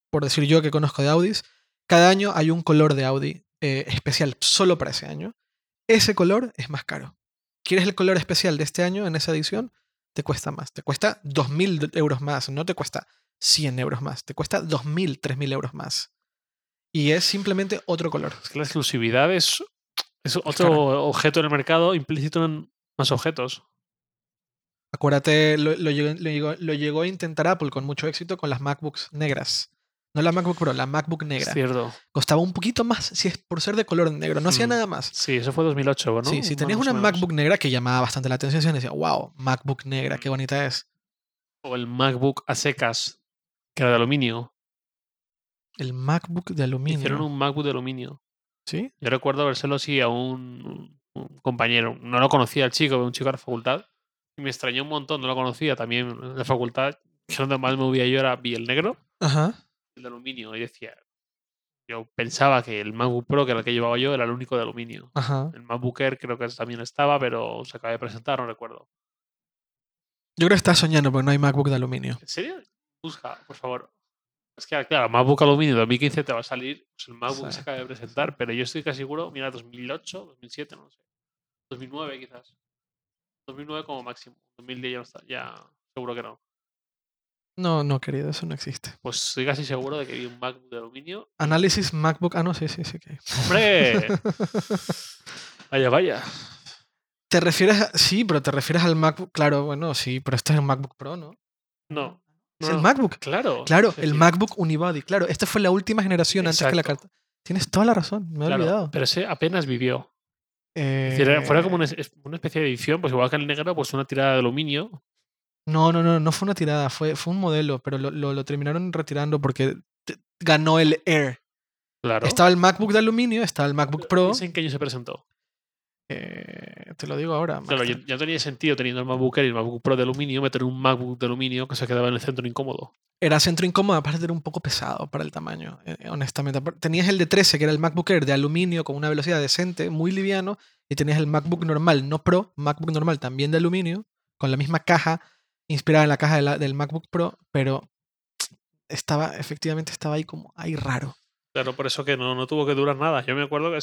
por decir yo que conozco de Audis, cada año hay un color de Audi eh, especial solo para ese año. Ese color es más caro. ¿Quieres el color especial de este año en esa edición? Te cuesta más. Te cuesta 2.000 euros más. No te cuesta 100 euros más. Te cuesta 2.000, 3.000 euros más. Y es simplemente otro color. Es que la exclusividad es, es otro objeto en el mercado implícito en más objetos. Acuérdate, lo, lo llegó, lo llegó- lo llegó a intentar Apple con mucho éxito con las MacBooks negras. No la MacBook Pro, la MacBook negra. cierto. Costaba un poquito más si es por ser de color negro. No hacía Mm. nada más. Sí, eso fue 2008, ¿no? Sí, si tenías una. MacBook negra que llamaba bastante la atención, decía, wow, MacBook negra, qué bonita es. O el MacBook a secas, que era de aluminio. El MacBook de aluminio. Hicieron un MacBook de aluminio. ¿Sí? Yo recuerdo verselo así a un, un compañero. No lo conocía el chico, un chico de la facultad. Y me extrañó un montón, no lo conocía también en la facultad. Que donde más me movía yo era vi el negro, Ajá. el de aluminio. Y decía, yo pensaba que el MacBook Pro, que era el que llevaba yo, era el único de aluminio. Ajá. El MacBook Air creo que también estaba, pero se acaba de presentar, no recuerdo. Yo creo que estás soñando porque no hay MacBook de aluminio. ¿En serio? Busca, por favor. Es que, claro, MacBook Aluminio 2015 te va a salir pues, el MacBook que Sí. se acaba de presentar, pero yo estoy casi seguro, mira, 2008, 2007, no lo sé. 2009 quizás. 2009 como máximo. 2010 ya no está, ya seguro que no. No, no, querido, eso no existe. Pues estoy casi seguro de que vi un MacBook de aluminio. Análisis MacBook. Ah, no, sí, sí, sí. que. ¡Hombre! vaya, vaya. ¿Te refieres a... Sí, pero te refieres al MacBook. Claro, bueno, sí, pero este es el MacBook Pro, ¿no? No. Es el MacBook. Claro. Claro, el MacBook Unibody. Claro, esta fue la última generación antes que la carta. Tienes toda la razón, me he claro, olvidado. Pero ese apenas vivió. Es decir, era- fuera como una, Eh, una especie de edición, pues igual que el negro, pues una tirada de aluminio. No, no, no, no fue una tirada, fue, fue un modelo, pero lo, lo- lo terminaron retirando porque ganó el Air. Claro. Estaba el MacBook de aluminio, estaba el MacBook Pro. ¿Ese ¿En qué año se presentó? Eh, te lo digo ahora. Claro, ya, tenía sentido teniendo el MacBook Air y el MacBook Pro de aluminio meter un MacBook de aluminio que se quedaba en el centro incómodo. Era centro incómodo, aparte era un poco pesado para el tamaño, eh, honestamente. Apar- Tenías el de 13, que era el MacBook Air de aluminio con una velocidad decente, muy liviano, y tenías el MacBook normal, no Pro, MacBook normal también de aluminio, con la misma caja, inspirada en la caja de la- del MacBook Pro, pero estaba, efectivamente estaba ahí como, ahí raro. Claro, por eso que no, no tuvo que durar nada. Yo me acuerdo que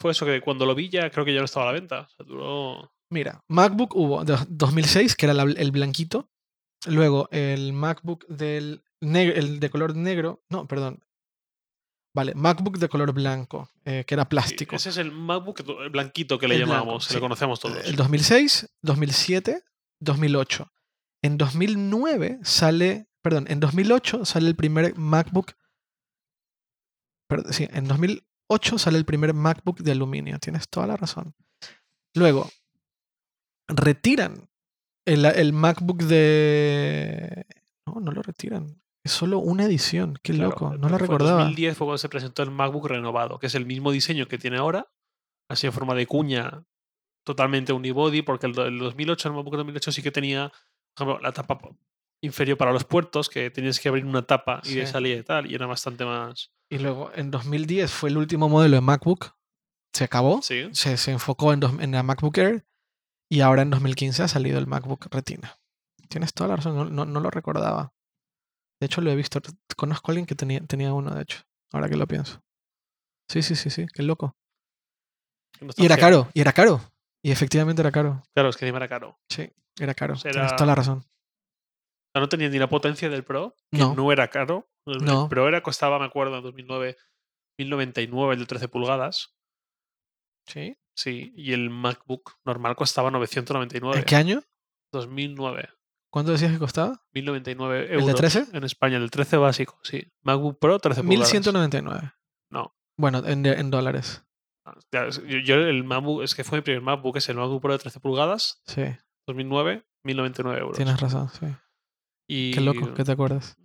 fue eso que cuando lo vi ya creo que ya no estaba a la venta. O sea, duró. Mira, MacBook hubo de 2006, que era la- el blanquito. Luego el MacBook del el de color negro. No, perdón. Vale, MacBook de color blanco, eh, que era sí, plástico. Ese es el MacBook el blanquito que le El blanco, llamamos, que sí. le conocemos todos. El 2006, 2007, 2008. En 2009 sale, perdón, en 2008 sale el primer MacBook. Perdón, sí, en 2008 sale el primer MacBook de aluminio. Tienes toda la razón. Luego, retiran el, el MacBook de... No, no lo retiran. Es solo una edición. Qué Claro, loco. No lo fue en recordaba. 2010 fue cuando se presentó el MacBook renovado, que es el mismo diseño que tiene ahora, así en forma de cuña, totalmente unibody, porque el, el 2008, el MacBook 2008 sí que tenía, por ejemplo, la tapa inferior para los puertos, que tenías que abrir una tapa y de Sí. salida y tal, y era bastante más... Y luego en 2010 fue el último modelo de MacBook. Se acabó. Sí, se, se enfocó en, dos- en la MacBook Air y ahora en 2015 ha salido el MacBook Retina. Tienes toda la razón, no, no- no lo recordaba. De hecho, lo he visto. Conozco a alguien que tenía, tenía uno, de hecho, ahora que lo pienso. Sí, sí, sí, sí, qué loco. Y era caro, y era caro. Y efectivamente era caro. Claro, es que encima era caro. Sí. Era caro. Tienes toda la razón. No tenía ni la potencia del Pro, que No. no, era caro. El, el No. Pro era, costaba, me acuerdo, en 2009, 1099, el de 13 pulgadas. ¿Sí? Sí, y el MacBook normal costaba 999. ¿En qué año? 2009. ¿Cuánto decías que costaba? 1099 de euros. 13? En España, el 13 básico, sí. MacBook Pro, 13 pulgadas. 1199. No. Bueno, en, en dólares. Ah, yo el MacBook, es que fue mi primer MacBook, es el MacBook Pro de 13 pulgadas, Sí, 2009, 1099 euros. tienes razón, sí. Y Qué loco, que te acuerdas.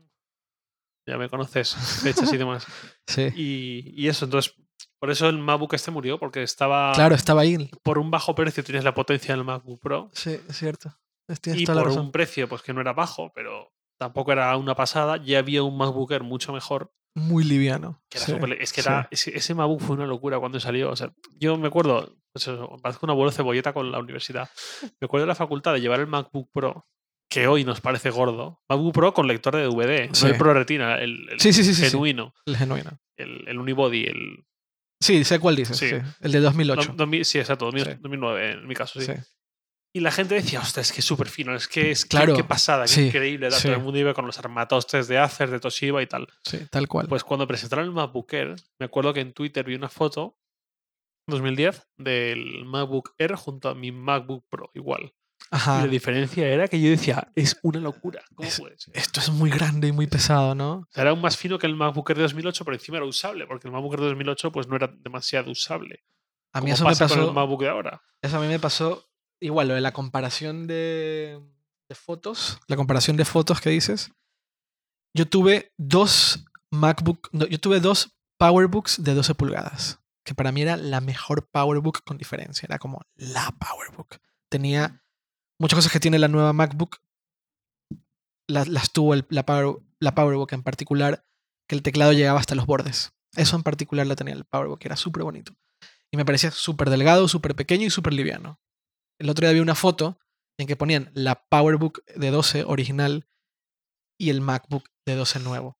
Ya me conoces, fechas y demás. Sí. Y, y eso, entonces, por eso el MacBook este murió, porque estaba Claro, estaba ahí. por un bajo precio tienes la potencia del MacBook Pro Sí, es cierto. Y por un precio pues que no era bajo, pero tampoco era una pasada, ya había un MacBook Air mucho mejor. Muy liviano. Que sí, es que sí. era, ese, ese MacBook fue una locura cuando salió. O sea, yo me acuerdo, pues eso, parezco un abuelo cebolleta con la universidad. Me acuerdo de la facultad de llevar el MacBook Pro, que hoy nos parece gordo. MacBook Pro con lector de DVD, Sí. no el Pro Retina, el, Sí, sí, genuino, El genuino. El, el Unibody, el. Sí, sé cuál dices. Sí. sí. El de 2008. no, 2000 sí, exacto, 2000 Sí. 2009 en mi caso, sí. Y la gente decía, ostras, es que es súper fino, es que es Claro, qué pasada, qué increíble. tal". sí. Todo el mundo iba con los armatostes de Acer, de Toshiba y tal. sí, tal cual. Pues cuando presentaron el MacBook Air, me acuerdo que en Twitter vi una foto, 2010, del MacBook Air junto a mi MacBook Pro, igual. Y Ajá. la diferencia era que yo decía, es una locura. ¿Cómo Es- puede ser? Esto es muy grande y muy pesado, ¿no? Era aún más fino que el MacBook Air de 2008, pero encima era usable, porque el MacBook Air de 2008 pues, no era demasiado usable. A mí como eso me con pasó. el MacBook de ahora. Eso a mí me pasó igual, lo de la comparación de, de fotos, la comparación de fotos que dices. Yo tuve dos MacBook, no, yo tuve dos PowerBooks de 12 pulgadas, que para mí era la mejor PowerBook con diferencia, era como la PowerBook. Tenía muchas cosas que tiene la nueva MacBook, las, las tuvo el- la, Power- la PowerBook en particular, que el teclado llegaba hasta los bordes. Eso en particular lo tenía el PowerBook, era súper bonito. Y me parecía súper delgado, súper pequeño y súper liviano. El otro día vi una foto en que ponían la PowerBook de 12 original y el MacBook de 12 nuevo.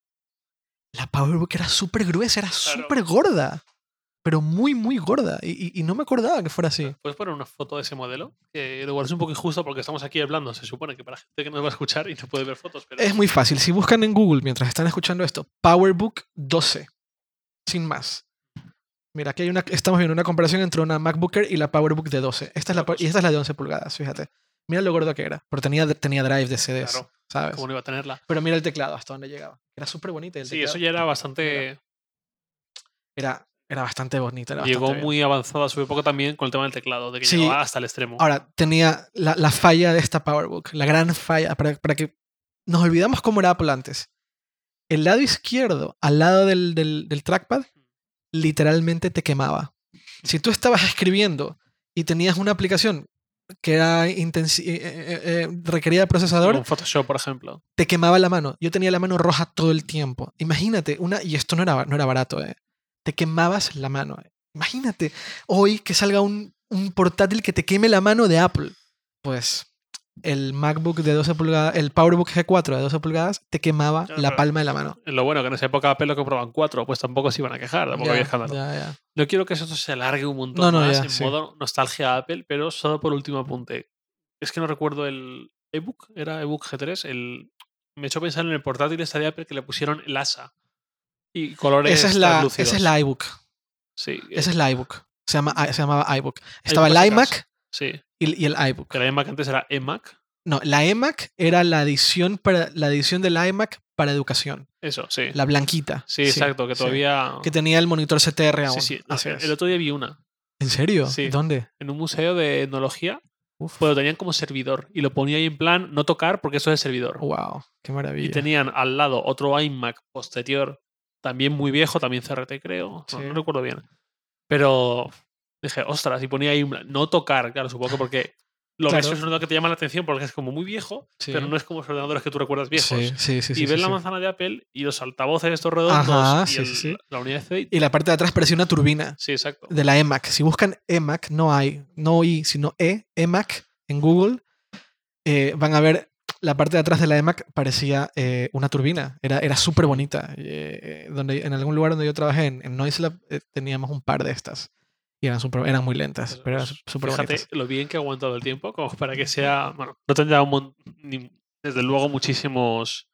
La PowerBook era súper gruesa, era Claro. súper gorda. Pero muy, muy gorda. Y, y- no me acordaba que fuera así. ¿Puedes poner una foto de ese modelo? Que igual es un poco injusto porque estamos aquí hablando. Se supone que para gente que nos va a escuchar y no puede ver fotos, pero Es muy fácil. Si buscan en Google mientras están escuchando esto, PowerBook 12. Sin más. Mira, aquí hay una, estamos viendo una comparación entre una MacBook Air y la PowerBook de 12. Esta es la, pa- y esta es la de 11 pulgadas, fíjate. Mira lo gordo que era. Porque tenía, tenía drive de CDs, Claro. ¿sabes? ¿cómo no iba a tenerla? Pero mira el teclado, hasta dónde llegaba. Era súper bonita. Sí, teclado eso ya era bastante. Era, era bastante bonita. era Llegó bastante bien. muy avanzado a su época también con el tema del teclado, de que Sí. llegaba hasta el extremo. Ahora, tenía la, la falla de esta PowerBook, la gran falla, para, para que nos olvidamos cómo era Apple antes. El lado izquierdo, al lado del, del- del trackpad, literalmente te quemaba. Si tú estabas escribiendo y tenías una aplicación que era eh, eh, eh, requería de procesador, Con Photoshop, por ejemplo. te quemaba la mano. Yo tenía la mano roja todo el tiempo. Imagínate, una, y esto no era, no era barato, eh. Te quemabas la mano. eh. Imagínate hoy que salga un, un portátil que te queme la mano de Apple. Pues el MacBook de 12 pulgadas, el PowerBook G4 de 12 pulgadas, te quemaba la palma de la mano. Lo bueno que en esa época Apple lo comproban cuatro, pues tampoco se iban a quejar, tampoco Ya, había escándalo. ya. No quiero que eso se alargue un montón No, no, más en sí. modo nostalgia Apple, pero solo por último apunte. Es que no recuerdo el ebook, era ebook G3, el me echó pensar en el portátil este de Apple que le pusieron el ASA y colores Esa es, la, esa es la iBook. Sí, Esa es la iBook. Se, llama, se llamaba iBook. Estaba el iMac sí. y, y el iBook. Que la iMac antes era eMac. No, la iMac era la edición, para, la edición del iMac para educación. Eso, sí. La blanquita. sí, exacto, que sí. todavía. Que tenía el monitor CTR aún. Sí, sí. Así el, es. el otro día vi una ¿En serio? Sí. ¿Dónde? en un museo de etnología, pues lo tenían como servidor y lo ponía ahí en plan no tocar porque eso es servidor. Wow, qué Y maravilla. tenían al lado otro iMac posterior, también muy viejo, también CRT creo, no- Sí. no, recuerdo bien. Pero dije, ostras, y ponía ahí un- no tocar, claro, supongo que porque lo Claro. ves es un ordenador que te llama la atención porque es como muy viejo, Sí. pero no es como los ordenadores que tú recuerdas viejos. Sí, sí, sí. y ves la manzana de Apple y los altavoces estos redondos Ajá, y sí, el- la unidad de CD. Y la parte de atrás parecía una turbina Sí, exacto. de la EMAC. Si buscan EMAC, no hay, no I, sino E, EMAC en Google, eh, van a ver la parte de atrás de la EMAC parecía eh, una turbina. Era, era súper bonita. Eh, donde, en algún lugar donde yo trabajé, en, en Noiselab, eh, teníamos un par de estas. Y eran, super- eran muy lentas, pero eran súper bonitas. lo bien que ha aguantado el tiempo, como para que sea. Bueno, no tendrá un ni- desde luego muchísimos.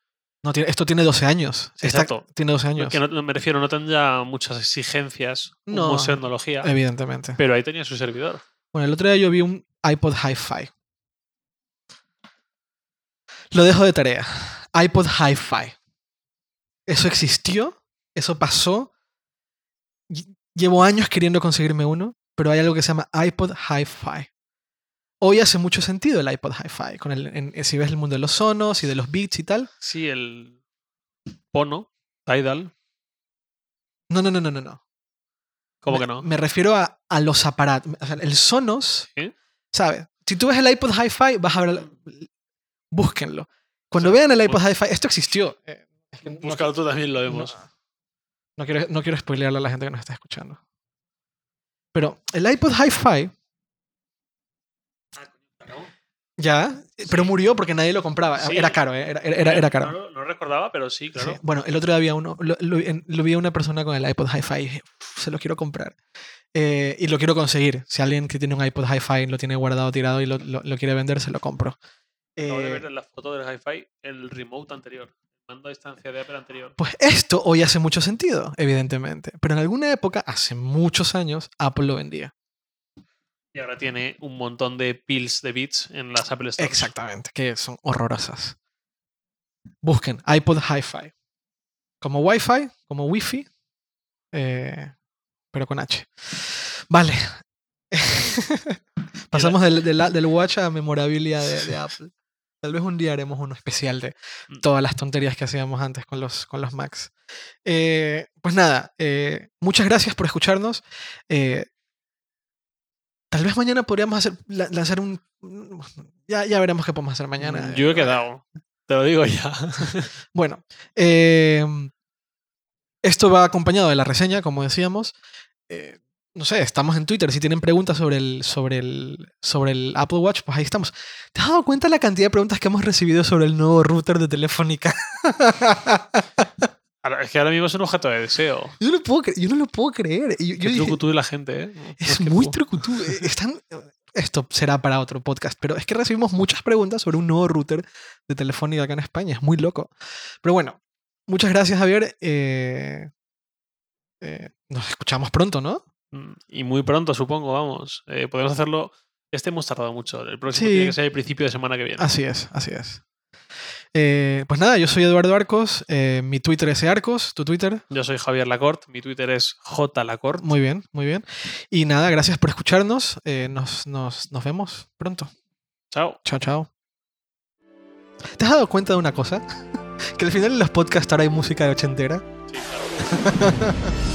No, esto tiene 12 años. Esta- Exacto. tiene 12 años. Que no, me refiero, no tendrá muchas exigencias No, de tecnología, Evidentemente. pero ahí tenía su servidor. Bueno, el otro día yo vi un iPod Hi-Fi. Lo dejo de tarea. iPod Hi-Fi. Eso existió, eso pasó. Ll- Llevo años queriendo conseguirme uno, pero hay algo que se llama iPod Hi-Fi. Hoy hace mucho sentido el iPod Hi-Fi. Con el, en- si ves el mundo de los sonos y de los beats y tal. Sí, el Pono, Tidal, No, no, no, no, no. no. ¿cómo me, que no? Me refiero a, a los aparatos. O sea, el Sonos, ¿Sí? ¿sabes? Si tú ves el iPod Hi-Fi, vas a ver. Búsquenlo. Cuando vean el iPod Hi-Fi, esto existió. Eh, Búscalo tú también, lo vemos. no quiero, no quiero spoilearle a la gente que nos está escuchando. Pero el iPod Hi-Fi. Ya, pero murió porque nadie lo compraba. Sí. Era caro, eh, era, era- caro. No, lo- no recordaba, pero sí, claro. Sí. Bueno, el otro día había uno, lo, lo- en- lo vi a una persona con el iPod Hi-Fi y dije, "Uf, se lo quiero comprar. Eh, y lo quiero conseguir. Si alguien que tiene un iPod Hi-Fi lo tiene guardado, tirado y lo, lo- lo quiere vender, se lo compro. Acabo de Eh, ver en la foto del hi-fi el remote anterior. El mando a distancia de Apple anterior. pues esto hoy hace mucho sentido, evidentemente. Pero en alguna época, hace muchos años, Apple lo vendía. Y ahora tiene un montón de pills de bits en las Apple Stores. Exactamente, que son horrorosas. Busquen iPod Hi-Fi. Como Wi-Fi, como Wi-Fi, eh, pero con H. Vale. Pasamos del, del, del Watch a memorabilia de, de Apple. Tal vez un día haremos uno especial de Mm. todas las tonterías que hacíamos antes con los, con los Macs. Eh, pues nada, eh, muchas gracias por escucharnos. Eh, tal vez mañana podríamos hacer, la- lanzar un... Ya, ya veremos qué podemos hacer mañana. Mm, Yo he quedado. Te lo digo ya. Bueno, eh, esto va acompañado de la reseña, como decíamos. Eh, no sé, estamos en Twitter. Si tienen preguntas sobre el, sobre, el, sobre el Apple Watch, pues ahí estamos. ¿Te has dado cuenta la cantidad de preguntas que hemos recibido sobre el nuevo router de Telefónica? Ahora, es que ahora mismo es un objeto de deseo. yo, no lo puedo yo no lo puedo creer. Yo- yo dije, de la gente, ¿eh? es que muy tú. trucutú. eh, Están, esto será para otro podcast, pero es que recibimos muchas preguntas sobre un nuevo router de Telefónica acá en España. Es muy loco. Pero bueno, muchas gracias, Javier. Eh, eh, nos escuchamos pronto, ¿no? Mm, Y muy pronto, supongo, vamos. Eh, podemos hacerlo. Este hemos tardado mucho. El próximo Sí. tiene que ser el principio de semana que viene. Así es, así es. Eh, pues nada, yo soy Eduardo Arcos. eh, mi Twitter es Arcos, tu Twitter. Yo soy Javier Lacorte. Mi Twitter es jlacorte. Muy bien, muy bien. Y nada, gracias por escucharnos. eh, nos, nos, nos vemos pronto. Chao. Chao, chao. ¿Te has dado cuenta de una cosa? Que al final en los podcasts ahora hay música de ochentera. Sí, claro.